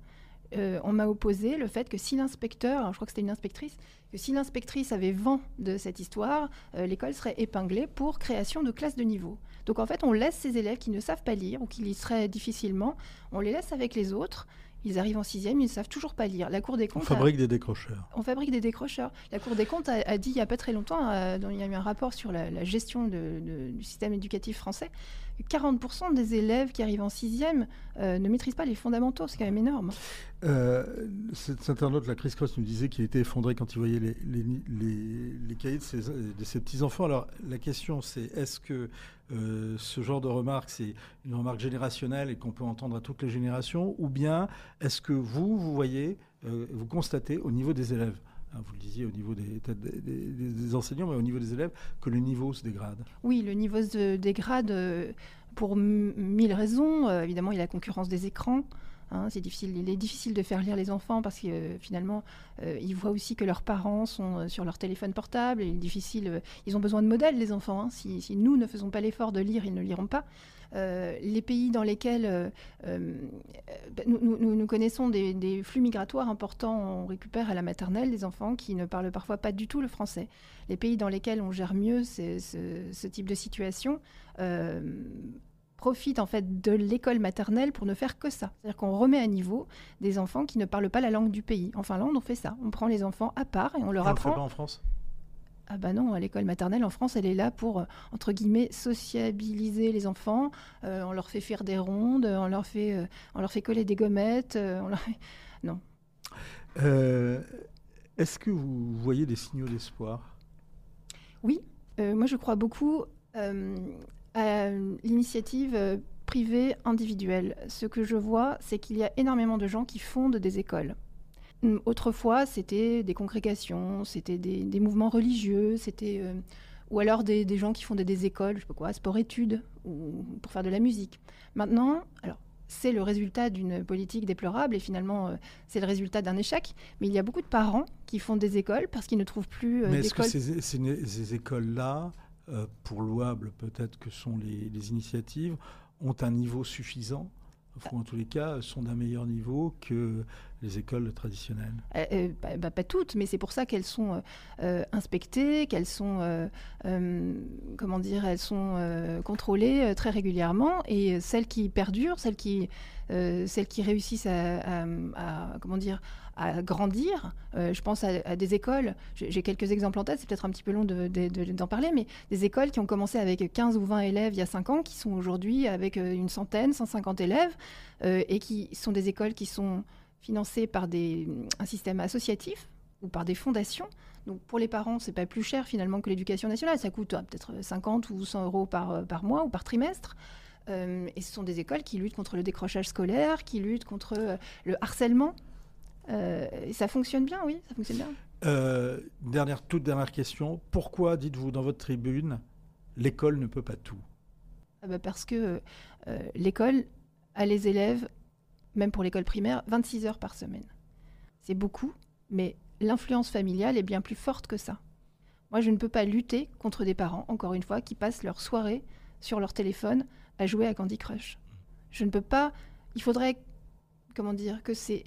Euh, on m'a opposé le fait que si l'inspecteur, je crois que c'était une inspectrice, que si l'inspectrice avait vent de cette histoire, l'école serait épinglée pour création de classes de niveau. Donc en fait, on laisse ces élèves qui ne savent pas lire ou qui liseraient difficilement, on les laisse avec les autres. Ils arrivent en sixième, ils ne savent toujours pas lire. La Cour des comptes. On fabrique des décrocheurs. On fabrique des décrocheurs. La Cour des comptes a, dit il n'y a pas très longtemps, euh, il y a eu un rapport sur la, gestion du système éducatif français, 40% des élèves qui arrivent en sixième euh, ne maîtrisent pas les fondamentaux. C'est quand même énorme. Euh, cet internaute, la Chris Cross, nous disait qu'il était effondré quand il voyait les, cahiers de ses, petits-enfants. Alors la question, c'est est-ce que euh, ce genre de remarque, c'est une remarque générationnelle et qu'on peut entendre à toutes les générations Ou bien est-ce que vous, vous voyez, vous constatez au niveau des élèves? Vous le disiez au niveau des, des, enseignants, mais au niveau des élèves, que le niveau se dégrade. Oui, le niveau se dégrade euh, pour mille raisons. Euh, évidemment, il y a la concurrence des écrans. Hein, c'est difficile, il est difficile de faire lire les enfants parce que euh, finalement, ils voient aussi que leurs parents sont sur leur téléphone portable. Il est difficile, ils ont besoin de modèles, les enfants. Hein. Si, nous ne faisons pas l'effort de lire, ils ne liront pas. Euh, les pays dans lesquels euh, euh, nous, connaissons des, flux migratoires importants, on récupère à la maternelle des enfants qui ne parlent parfois pas du tout le français. Les pays dans lesquels on gère mieux ce, type de situation profitent en fait de l'école maternelle pour ne faire que ça. C'est-à-dire qu'on remet à niveau des enfants qui ne parlent pas la langue du pays. En Finlande, on fait ça. On prend les enfants à part et on leur apprend. On le fait pas en France? Ah bah non, à l'école maternelle en France, elle est là pour, euh, entre guillemets, sociabiliser les enfants. Euh, on leur fait faire des rondes, on leur fait, euh, on leur fait coller des gommettes. on leur Non. Est-ce que vous voyez des signaux d'espoir? Oui, moi je crois beaucoup à l'initiative privée individuelle. Ce que je vois, c'est qu'il y a énormément de gens qui fondent des écoles. Hum, autrefois, c'était des congrégations, c'était des, mouvements religieux, c'était euh, ou alors des, gens qui fondaient des écoles, je sais pas quoi, sport-études, ou pour faire de la musique. Maintenant, alors c'est le résultat d'une politique déplorable et finalement euh, c'est le résultat d'un échec. Mais il y a beaucoup de parents qui font des écoles parce qu'ils ne trouvent plus euh, Mais est-ce que ces, écoles-là, pour louables peut-être que sont les initiatives, ont un niveau suffisant ou en tous les cas, sont d'un meilleur niveau que les écoles traditionnelles euh, euh, bah, bah, Pas toutes, mais c'est pour ça qu'elles sont euh, inspectées, qu'elles sont, comment dire, elles sont contrôlées très régulièrement. Et celles qui perdurent, celles qui, celles qui réussissent à, comment dire, à grandir. je pense à, des écoles, j'ai quelques exemples en tête, c'est peut-être un petit peu long d'en de, parler, mais des écoles qui ont commencé avec 15 ou 20 élèves il y a 5 ans, qui sont aujourd'hui avec une centaine, 150 élèves, et qui sont des écoles qui sont financés par des, un système associatif ou par des fondations. Donc pour les parents, c'est pas plus cher finalement que l'éducation nationale. Ça coûte euh, peut-être 50 ou 100 euros par, euh, mois ou par trimestre. Euh, et ce sont des écoles qui luttent contre le décrochage scolaire, qui luttent contre le harcèlement. Et ça fonctionne bien, oui, ça fonctionne bien. dernière, toute dernière question. Pourquoi, dites-vous dans votre tribune, l'école ne peut pas tout? Ah bah Parce que l'école a les élèves même pour l'école primaire, 26 heures par semaine. C'est beaucoup, mais l'influence familiale est bien plus forte que ça. Moi, je ne peux pas lutter contre des parents, encore une fois, qui passent leur soirée sur leur téléphone à jouer à Candy Crush. Je ne peux pas. Il faudrait, comment dire, que c'est.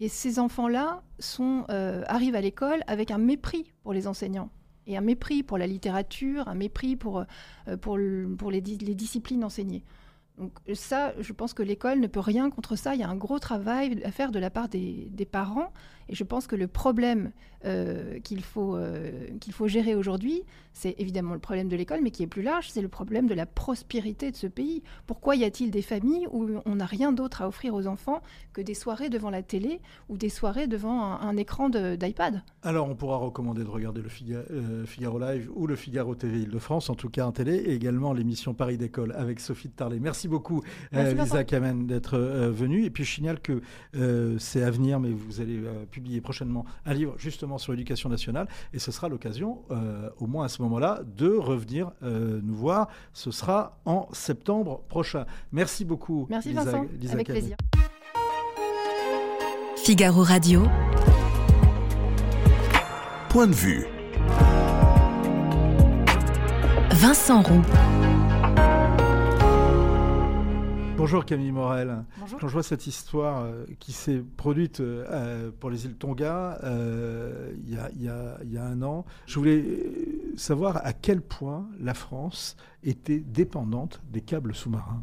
Et, ces enfants-là sont euh, arrivent à l'école avec un mépris pour les enseignants et un mépris pour la littérature, un mépris pour, euh, pour, les disciplines enseignées. Donc ça, je pense que l'école ne peut rien contre ça. Il y a un gros travail à faire de la part des, parents. Et je pense que le problème euh, qu'il faut, euh, qu'il faut gérer aujourd'hui, c'est évidemment le problème de l'école, mais qui est plus large, c'est le problème de la prospérité de ce pays. Pourquoi y a-t-il des familles où on n'a rien d'autre à offrir aux enfants que des soirées devant la télé ou des soirées devant un, écran d'iPad? Alors on pourra recommander de regarder le euh, Figaro, Live ou le Figaro TV Île-de-France, en tout cas en télé, et également l'émission Paris d'école avec Sophie de Tarlet. Merci beaucoup Lisa Kamen d'être venue. Et puis je signale que c'est à venir, mais vous allez publier prochainement un livre justement sur l'éducation nationale, et ce sera l'occasion, au moins à ce moment-là, de revenir nous voir. Ce sera en septembre prochain. Merci beaucoup. Merci Vincent, avec plaisir. Figaro Radio. Point de vue. Vincent Roux. Bonjour Camille Morel. Bonjour. Quand je vois cette histoire euh, qui s'est produite euh, pour les îles Tonga euh, il y, y, a un an, je voulais savoir à quel point la France était dépendante des câbles sous-marins.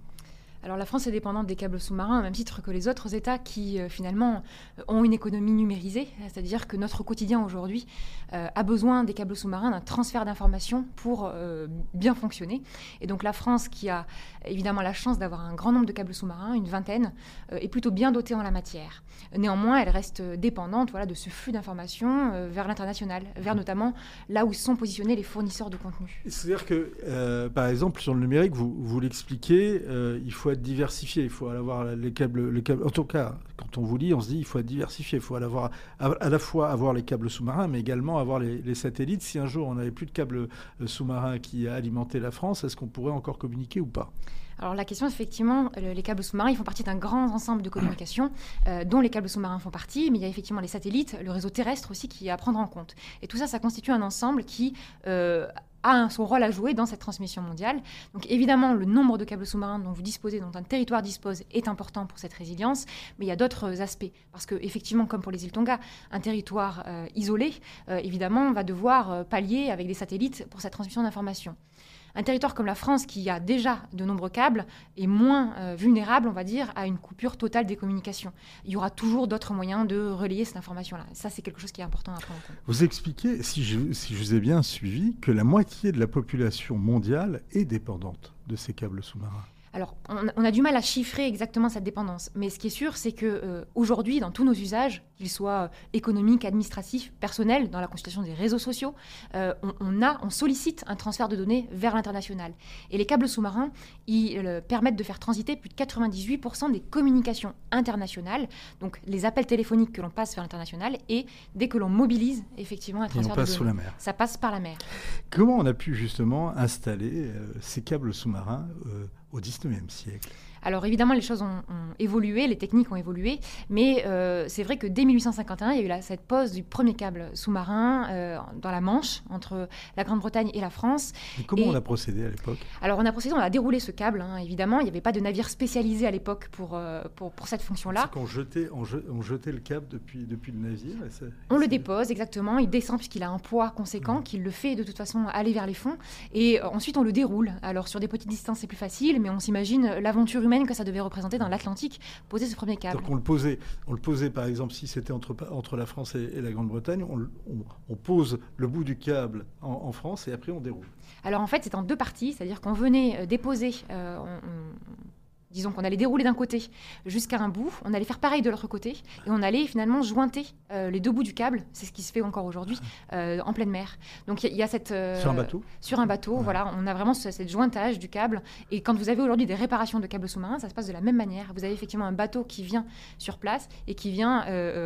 Alors la France est dépendante des câbles sous-marins au même titre que les autres États qui euh, finalement euh, ont une économie numérisée, c'est-à-dire que notre quotidien aujourd'hui euh, a besoin des câbles sous-marins, d'un transfert d'informations pour bien fonctionner. Et donc la France, qui a évidemment la chance d'avoir un grand nombre de câbles sous-marins, une vingtaine, est plutôt bien dotée en la matière. Néanmoins, elle reste dépendante voilà, de ce flux d'informations vers l'international, vers notamment là où sont positionnés les fournisseurs de contenu. C'est-à-dire que, par exemple, sur le numérique, vous, vous l'expliquez, il faut diversifié. Il faut avoir les câbles, les câbles. En tout cas, quand on vous lit, on se dit il faut être diversifié. Il faut avoir, à, la fois avoir les câbles sous-marins, mais également avoir les, satellites. Si un jour on n'avait plus de câbles euh, sous-marins qui alimentaient la France, est-ce qu'on pourrait encore communiquer ou pas? Alors la question, effectivement, les câbles sous-marins, font partie d'un grand ensemble de communication euh, dont les câbles sous-marins font partie, mais il y a effectivement les satellites, le réseau terrestre aussi qui est à prendre en compte. Et tout ça, ça constitue un ensemble qui euh, a son rôle à jouer dans cette transmission mondiale. Donc évidemment, le nombre de câbles sous-marins dont vous disposez, dont un territoire dispose, est important pour cette résilience, mais il y a d'autres aspects. Parce que effectivement, comme pour les îles Tonga, un territoire euh, isolé, euh, évidemment, va devoir euh, pallier avec des satellites pour cette transmission d'informations. Un territoire comme la France, qui a déjà de nombreux câbles, est moins euh, vulnérable, on va dire, à une coupure totale des communications. Il y aura toujours d'autres moyens de relayer cette information-là. Ça, c'est quelque chose qui est important à prendre en compte. Vous expliquez, si je, si je vous ai bien suivi, que la moitié de la population mondiale est dépendante de ces câbles sous-marins. Alors, on, a du mal à chiffrer exactement cette dépendance, mais ce qui est sûr, c'est que euh, aujourd'hui, dans tous nos usages, qu'ils soient euh, économiques, administratifs, personnels, dans la consultation des réseaux sociaux, euh, on, a, on sollicite un transfert de données vers l'international. Et les câbles sous-marins, ils permettent de faire transiter plus de 98% des communications internationales, donc les appels téléphoniques que l'on passe vers l'international, et dès que l'on mobilise effectivement un transfert de données, sous la mer. ça passe par la mer. Comment on a pu justement installer ces câbles sous-marins au XIXe siècle alors évidemment, les choses ont, évolué, les techniques ont évolué, mais euh, c'est vrai que dès 1851, il y a eu là, cette pose du premier câble sous-marin euh, dans la Manche, entre la Grande-Bretagne et la France. Et comment on a procédé à l'époque? Alors on a procédé, on a déroulé ce câble, hein, évidemment. Il n'y avait pas de navire spécialisé à l'époque pour, euh, pour, pour, cette fonction-là. Qu'on jetait, on, jetait le câble depuis, depuis le navire On le dépose, exactement. Il descend puisqu'il a un poids conséquent, qu'il le fait de toute façon aller vers les fonds. Et ensuite, on le déroule. Alors sur des petites distances, c'est plus facile, mais on s'imagine l'aventure humaine que ça devait représenter dans l'Atlantique, poser ce premier câble. Donc on le posait, on le posait par exemple si c'était entre, entre la France et, la Grande-Bretagne, on, pose le bout du câble en, France et après on déroule. Alors en fait c'est en deux parties, c'est-à-dire qu'on venait euh, déposer, euh, disons qu'on allait dérouler d'un côté jusqu'à un bout, on allait faire pareil de l'autre côté, et on allait finalement jointer euh, les deux bouts du câble, c'est ce qui se fait encore aujourd'hui, euh, en pleine mer. Donc il y, a cette... Euh, sur un bateau Sur un bateau, voilà, on a vraiment ce, cette jointage du câble, et quand vous avez aujourd'hui des réparations de câbles sous-marins, ça se passe de la même manière. Vous avez effectivement un bateau qui vient sur place et qui vient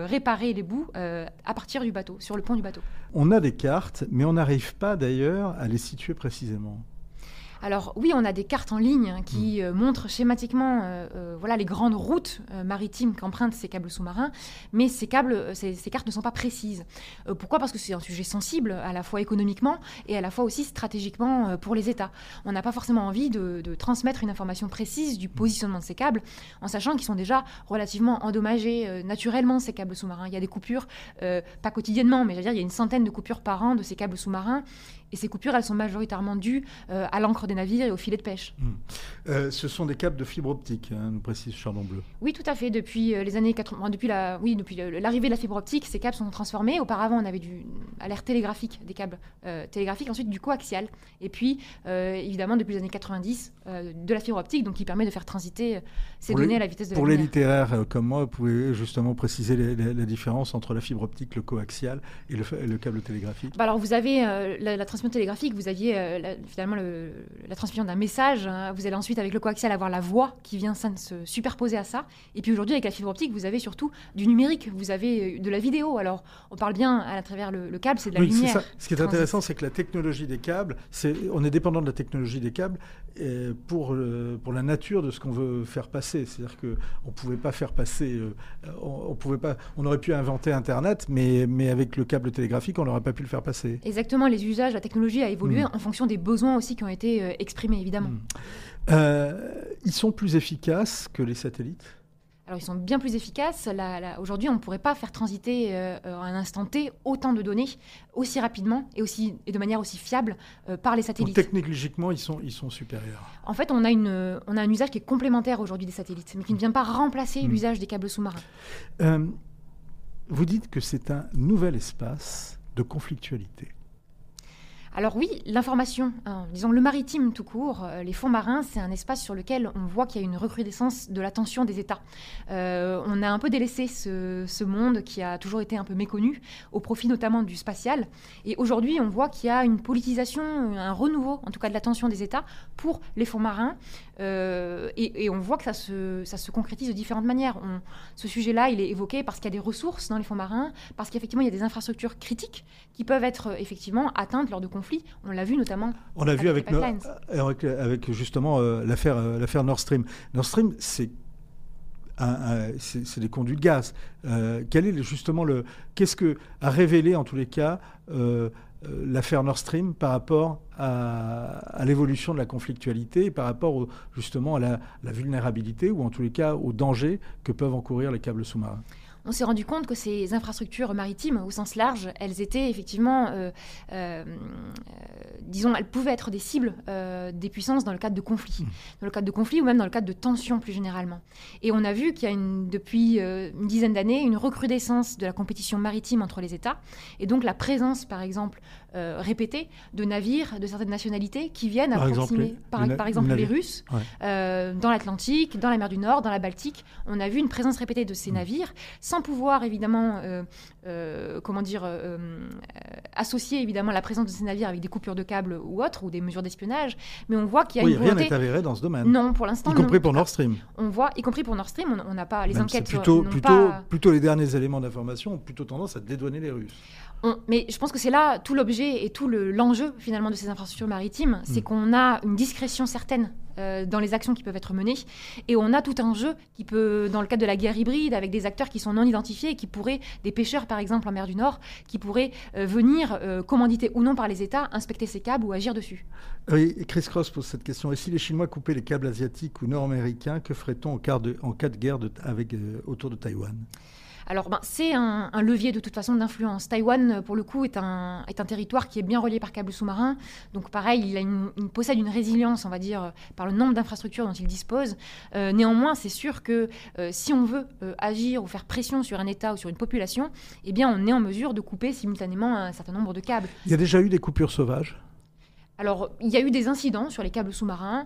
réparer les bouts à partir du bateau, sur le pont du bateau. On a des cartes, mais on n'arrive pas d'ailleurs à les situer précisément. Alors oui, on a des cartes en ligne qui mm. euh, montrent schématiquement euh, euh, voilà, les grandes routes maritimes qu'empruntent ces câbles sous-marins, mais ces, câbles, ces, cartes ne sont pas précises. pourquoi? Parce que c'est un sujet sensible, à la fois économiquement et à la fois aussi stratégiquement pour les États. On n'a pas forcément envie de, transmettre une information précise du positionnement de ces câbles, en sachant qu'ils sont déjà relativement endommagés naturellement, ces câbles sous-marins. Il y a des coupures, pas quotidiennement, mais je veux dire, il y a une centaine de coupures par an de ces câbles sous-marins Et ces coupures, elles sont majoritairement dues euh, à l'encre des navires et aux filets de pêche. Mmh. Euh, ce sont des câbles de fibre optique, hein, nous précise Chardon Bleu. Oui, tout à fait. Depuis euh, les années 80, depuis la, oui, depuis l'arrivée de la fibre optique, ces câbles sont transformés. Auparavant, on avait du à l'ère télégraphique, des câbles télégraphiques, ensuite du coaxial, et puis évidemment depuis les années 90 de la fibre optique, donc qui permet de faire transiter ces données à la vitesse de pour la lumière. Pour les littéraires comme moi, vous pouvez justement préciser la différence entre la fibre optique, le coaxial et le, le câble télégraphique? Bah alors vous avez la, la transmission télégraphique, vous aviez euh, finalement la transmission d'un message. Hein. Vous allez ensuite, avec le coaxial, avoir la voix qui vient se superposer à ça. Et puis aujourd'hui, avec la fibre optique, vous avez surtout du numérique. Vous avez euh, de la vidéo. Alors, on parle bien à travers le, câble, c'est de la lumière. Ça. Ce qui est intéressant, c'est que la technologie des câbles, on est dépendant de la technologie des câbles pour, pour la nature de ce qu'on veut faire passer. C'est-à-dire qu'on ne pouvait pas faire passer. Euh, on, pouvait pas, on aurait pu inventer Internet, mais, mais avec le câble télégraphique, on n'aurait pas pu le faire passer. Exactement, les usages, la technologie a évolué mm. en fonction des besoins aussi qui ont été euh, exprimés, évidemment. Mm. Euh, ils sont plus efficaces que les satellites? Alors ils sont bien plus efficaces. Aujourd'hui, on ne pourrait pas faire transiter euh, à un instant T autant de données aussi rapidement et, aussi, et de manière aussi fiable par les satellites. Donc, technologiquement, ils sont, ils sont supérieurs. En fait, on a, une, on a un usage qui est complémentaire aujourd'hui des satellites, mais qui ne vient pas remplacer mm. l'usage des câbles sous-marins. vous dites que c'est un nouvel espace de conflictualité. Alors oui, l'information, hein, disons le maritime tout court, euh, les fonds marins, c'est un espace sur lequel on voit qu'il y a une recrudescence de l'attention des États. Euh, on a un peu délaissé ce, monde qui a toujours été un peu méconnu, au profit notamment du spatial. Et aujourd'hui, on voit qu'il y a une politisation, un renouveau, en tout cas de l'attention des États pour les fonds marins. Euh, et, on voit que ça se, ça se concrétise de différentes manières. ce sujet-là, il est évoqué parce qu'il y a des ressources dans les fonds marins, parce qu'effectivement, il y a des infrastructures critiques qui peuvent être effectivement atteintes lors de conflits. On l'a vu notamment. On l'a vu avec, avec, justement euh, l'affaire euh, l'affaire Nord Stream. Nord Stream, c'est c'est des conduits de gaz. quel est justement le qu'est-ce que a révélé en tous les cas euh, l'affaire Nord Stream par rapport à, l'évolution de la conflictualité et par rapport justement à la, la, vulnérabilité ou en tous les cas au danger que peuvent encourir les câbles sous-marins? On s'est rendu compte que ces infrastructures maritimes, au sens large, elles étaient effectivement, euh, euh, disons, elles pouvaient être des cibles euh, des puissances dans le cadre de conflits, mmh. dans le cadre de conflits ou même dans le cadre de tensions plus généralement. Et on a vu qu'il y a une, depuis une dizaine d'années une recrudescence de la compétition maritime entre les États, et donc la présence, par exemple, répétée de navires de certaines nationalités qui viennent par approximer, exemple, par, exemple les Russes, dans l'Atlantique, dans la mer du Nord, dans la Baltique. On a vu une présence répétée de ces mmh. navires sans pouvoir évidemment, euh, euh, comment dire, euh, associer évidemment la présence de ces navires avec des coupures de câbles ou autres, ou des mesures d'espionnage, mais on voit qu'il y a oui, une rien n'est avéré dans ce domaine. Non, pour l'instant. Y compris pour Nord Stream. On voit, y compris pour Nord Stream, on n'a pas les enquêtes. Plutôt, plutôt, plutôt les derniers éléments d'information ont plutôt tendance à dédouaner les Russes mais je pense que c'est là tout l'objet et tout l'enjeu finalement de ces infrastructures maritimes, c'est mm. qu'on a une discrétion certaine euh, dans les actions qui peuvent être menées, et on a tout un jeu qui peut, dans le cadre de la guerre hybride, avec des acteurs qui sont non identifiés et qui pourraient, des pêcheurs par exemple en mer du Nord, qui pourraient euh, venir, euh, commanditer ou non par les États, inspecter ces câbles ou agir dessus. Oui, Chris Cross pose cette question. Et si les Chinois coupaient les câbles asiatiques ou nord-américains, que ferait-on en, cas de guerre avec, autour de Taïwan? Alors, ben, c'est un, levier de toute façon d'influence. Taïwan, pour le coup, est un, est un territoire qui est bien relié par câble sous-marin. Donc, pareil, il, a une, possède une résilience, on va dire, par le nombre d'infrastructures dont il dispose. Euh, néanmoins, c'est sûr que euh, si on veut euh, agir ou faire pression sur un État ou sur une population, eh bien, on est en mesure de couper simultanément un certain nombre de câbles. Il y a déjà eu des coupures sauvages? Alors, il y a eu des incidents sur les câbles sous-marins,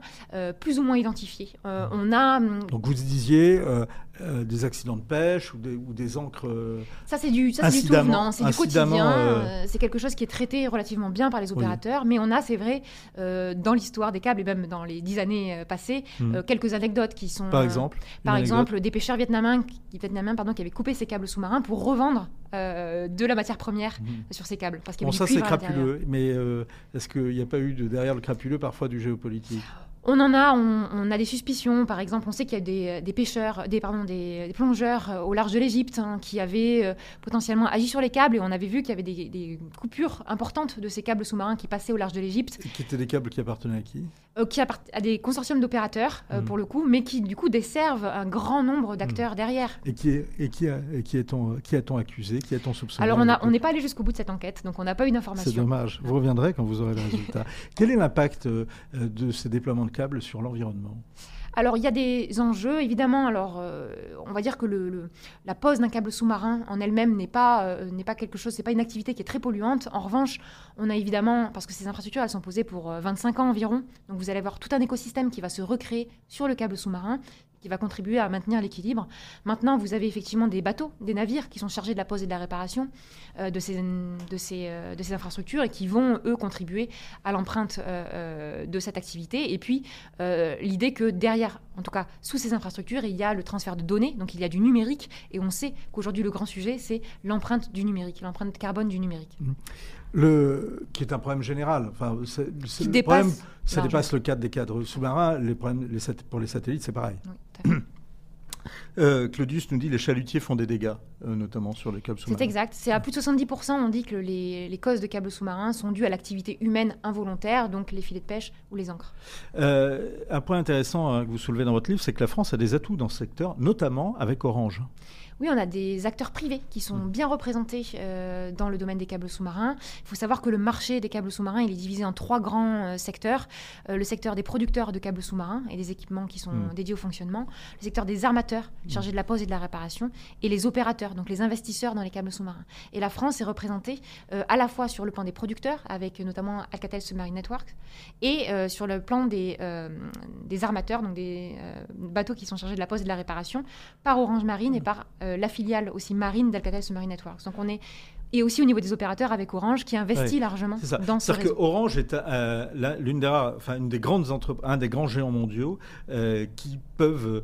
plus ou moins identifiés. on a. Hum, Donc, vous disiez, euh, des accidents de pêche ou des, ou des encres. Euh, ça, c'est du, ça, c'est du tout c'est du quotidien. Euh, c'est quelque chose qui est traité relativement bien par les opérateurs. Mais on a, c'est vrai, dans l'histoire des câbles et même dans les dix années passées, hmm. quelques anecdotes qui sont. Par exemple Par exemple, des pêcheurs vietnamiens, vietnamiens pardon, qui avaient coupé ces câbles sous-marins pour revendre de la matière première hmm. sur ces câbles. Parce bon, ça, c'est crapuleux. Mais est-ce qu'il n'y a pas eu de, derrière le crapuleux parfois du géopolitique? On en a, on, a des suspicions. Par exemple, on sait qu'il y a des, pêcheurs, des, pardon, des, plongeurs euh, au large de l'Égypte hein, qui avaient euh, potentiellement agi sur les câbles et on avait vu qu'il y avait des, coupures importantes de ces câbles sous-marins qui passaient au large de l'Égypte. Qui étaient des câbles qui appartenaient à qui? Euh, Qui appartenaient à des consortiums d'opérateurs, mmh. pour le coup, mais qui du coup desservent un grand nombre d'acteurs mmh. derrière. Et qui est, et qui a, qui est-on qui a-t-on accusé? Qui a-t-on soupçonné Alors on n'est pas allé jusqu'au bout de cette enquête, donc on n'a pas eu d'informations. C'est dommage. Vous reviendrez quand vous aurez le résultat. Quel est l'impact de ces déploiements de sur l'environnement alors, il y a des enjeux, évidemment. Alors, euh, on va dire que le, la pose d'un câble sous-marin en elle-même n'est pas, euh, pas quelque chose, c'est pas une activité qui est très polluante. En revanche, on a évidemment, parce que ces infrastructures, elles sont posées pour 25 euh, ans environ, donc vous allez avoir tout un écosystème qui va se recréer sur le câble sous-marin qui va contribuer à maintenir l'équilibre. Maintenant, vous avez effectivement des bateaux, des navires qui sont chargés de la pose et de la réparation euh, de, ces, de, ces, euh, de, ces, infrastructures et qui vont, eux, contribuer à l'empreinte euh, de cette activité. Et puis, l'idée que derrière, en tout cas sous ces infrastructures, il y a le transfert de données, donc il y a du numérique. Et on sait qu'aujourd'hui, le grand sujet, c'est l'empreinte du numérique, l'empreinte carbone du numérique. Mmh le, qui est un problème général. Enfin, qui dépasse ça dépasse le cadre des cadres sous-marins. Les problèmes, les, pour les satellites, c'est pareil. Euh, Claudius nous dit les chalutiers font des dégâts, euh, notamment sur les câbles sous-marins. C'est exact. C'est à plus de 70%, on dit que les, les causes de câbles sous-marins sont dues à l'activité humaine involontaire, donc les filets de pêche ou les ancres. Euh, un point intéressant hein, que vous soulevez dans votre livre, c'est que la France a des atouts dans ce secteur, notamment avec Orange. Oui, on a des acteurs privés qui sont mm. bien représentés euh, dans le domaine des câbles sous-marins. Il faut savoir que le marché des câbles sous-marins, il est divisé en trois grands euh, secteurs. Euh, le secteur des producteurs de câbles sous-marins et des équipements qui sont mm. dédiés au fonctionnement. Le secteur des armateurs, mm. chargés de la pose et de la réparation. Et les opérateurs, donc les investisseurs dans les câbles sous-marins. Et la France est représentée à la fois sur le plan des producteurs, avec notamment Alcatel Submarine Networks, et sur le plan des, des armateurs, donc des bateaux qui sont chargés de la pose et de la réparation, par Orange Marine et par euh, la filiale aussi marine d'Alcatel Submarine Networks. Donc on est et aussi au niveau des opérateurs avec Orange qui investit largement dans ce C'est-à-dire que Orange est euh, l'une des enfin une des grandes un des grands géants mondiaux euh, qui peuvent,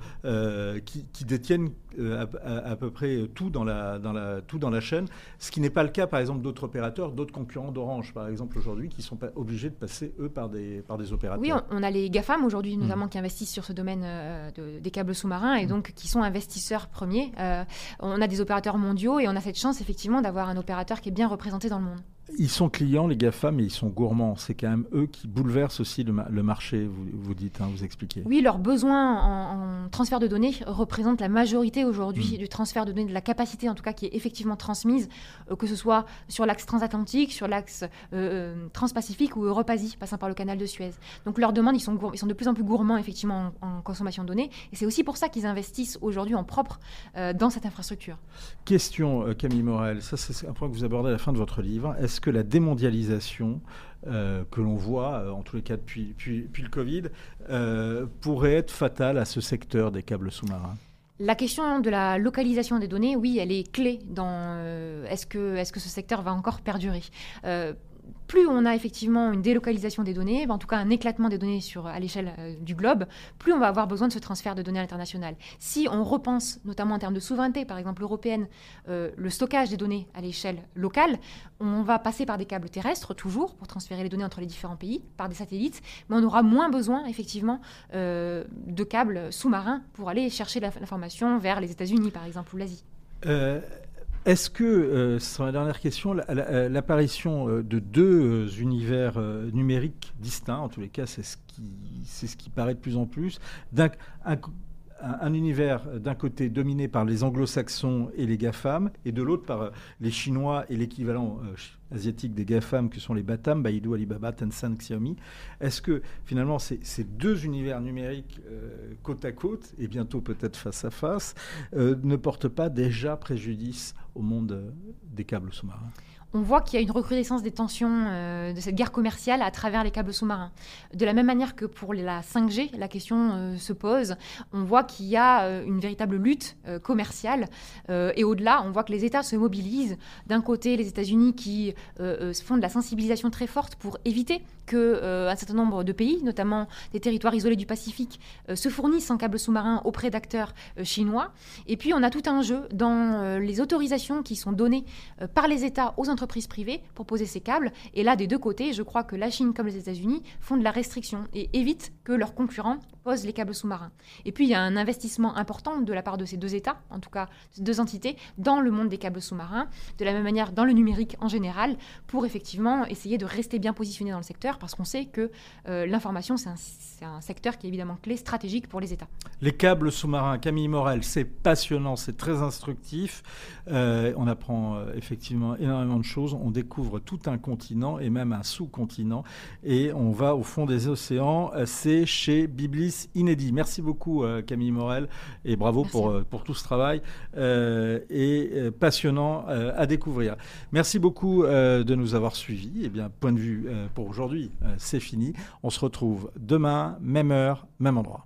qui, qui, détiennent euh, à, peu près tout dans, la, dans la, tout dans la chaîne, ce qui n'est pas le cas par exemple d'autres opérateurs, d'autres concurrents d'Orange par exemple aujourd'hui, qui sont pas obligés de passer eux par des, par des opérateurs. Oui, on, a les GAFAM aujourd'hui mmh. notamment qui investissent sur ce domaine euh, des câbles sous-marins et mmh. donc qui sont investisseurs premiers. Euh, on a des opérateurs mondiaux et on a cette chance effectivement d'avoir un opérateur qui est bien représenté dans le monde. Ils sont clients, les GAFA, mais ils sont gourmands. C'est quand même eux qui bouleversent aussi le, marché, vous, vous dites, hein, vous expliquez. Oui, leurs besoins en, transfert de données représentent la majorité aujourd'hui mm. du transfert de données, de la capacité en tout cas qui est effectivement transmise, euh, que ce soit sur l'axe transatlantique, sur l'axe euh, euh, transpacifique ou Europe-Asie, passant par le canal de Suez. Donc leurs demandes, ils sont, ils sont de plus en plus gourmands effectivement en, consommation de données. Et c'est aussi pour ça qu'ils investissent aujourd'hui en propre dans cette infrastructure. Question, Camille Morel, ça c'est un point que vous abordez à la fin de votre livre. Est-ce que la démondialisation euh, que l'on voit, euh, en tous les cas depuis, le Covid, euh, pourrait être fatale à ce secteur des câbles sous-marins. La question de la localisation des données, oui, elle est clé dans est-ce que, est que ce secteur va encore perdurer? Plus on a effectivement une délocalisation des données, en tout cas un éclatement des données sur, à l'échelle euh, du globe, plus on va avoir besoin de ce transfert de données à l'international. Si on repense, notamment en termes de souveraineté, par exemple européenne, euh, le stockage des données à l'échelle locale, on va passer par des câbles terrestres toujours pour transférer les données entre les différents pays, par des satellites, mais on aura moins besoin effectivement euh, de câbles sous-marins pour aller chercher l'information vers les États-Unis, par exemple, ou l'Asie. Est-ce que, euh, c'est ma dernière question, euh, l'apparition euh, de deux univers numériques distincts, en tous les cas c'est ce, qui, ce qui paraît de plus en plus, un, un, univers d'un côté dominé par les anglo-saxons et les GAFAM, et de l'autre par les Chinois et l'équivalent asiatiques des GAFAM que sont les Batam, Baidu, Alibaba, Tencent, Xiaomi. Est-ce que finalement ces, deux univers numériques euh, côte à côte et bientôt peut-être face à face euh, ne portent pas déjà préjudice au monde euh, des câbles sous-marins? On voit qu'il y a une recrudescence des tensions euh, de cette guerre commerciale à travers les câbles sous-marins. De la même manière que pour la 5G, la question euh, se pose, on voit qu'il y a euh, une véritable lutte commerciale. et au-delà, on voit que les États se mobilisent. D'un côté, les États-Unis qui font de la sensibilisation très forte pour éviter que un certain nombre de pays, notamment des territoires isolés du Pacifique, se fournissent en câbles sous-marins auprès d'acteurs chinois. Et puis on a tout un jeu dans les autorisations qui sont données par les États aux entreprises privées pour poser ces câbles. Et là, des deux côtés, je crois que la Chine comme les États-Unis font de la restriction et évitent que leurs concurrents posent les câbles sous-marins. Et puis il y a un investissement important de la part de ces deux États, en tout cas ces deux entités, dans le monde des câbles sous-marins, de la même manière dans le numérique en général, pour effectivement essayer de rester bien positionné dans le secteur, parce qu'on sait que euh, l'information, c'est un, secteur qui est évidemment clé stratégique pour les États. Les câbles sous-marins, Camille Morel, c'est passionnant, c'est très instructif. Euh, on apprend euh, effectivement énormément de choses, on découvre tout un continent et même un sous-continent, et on va au fond des océans. C'est chez Biblis Inédit. Merci beaucoup Camille Morel, et bravo pour, pour tout ce travail, et passionnant à découvrir. Merci beaucoup de nous avoir suivis. Et eh bien, point de vue pour aujourd'hui, c'est fini. On se retrouve demain, même heure, même endroit.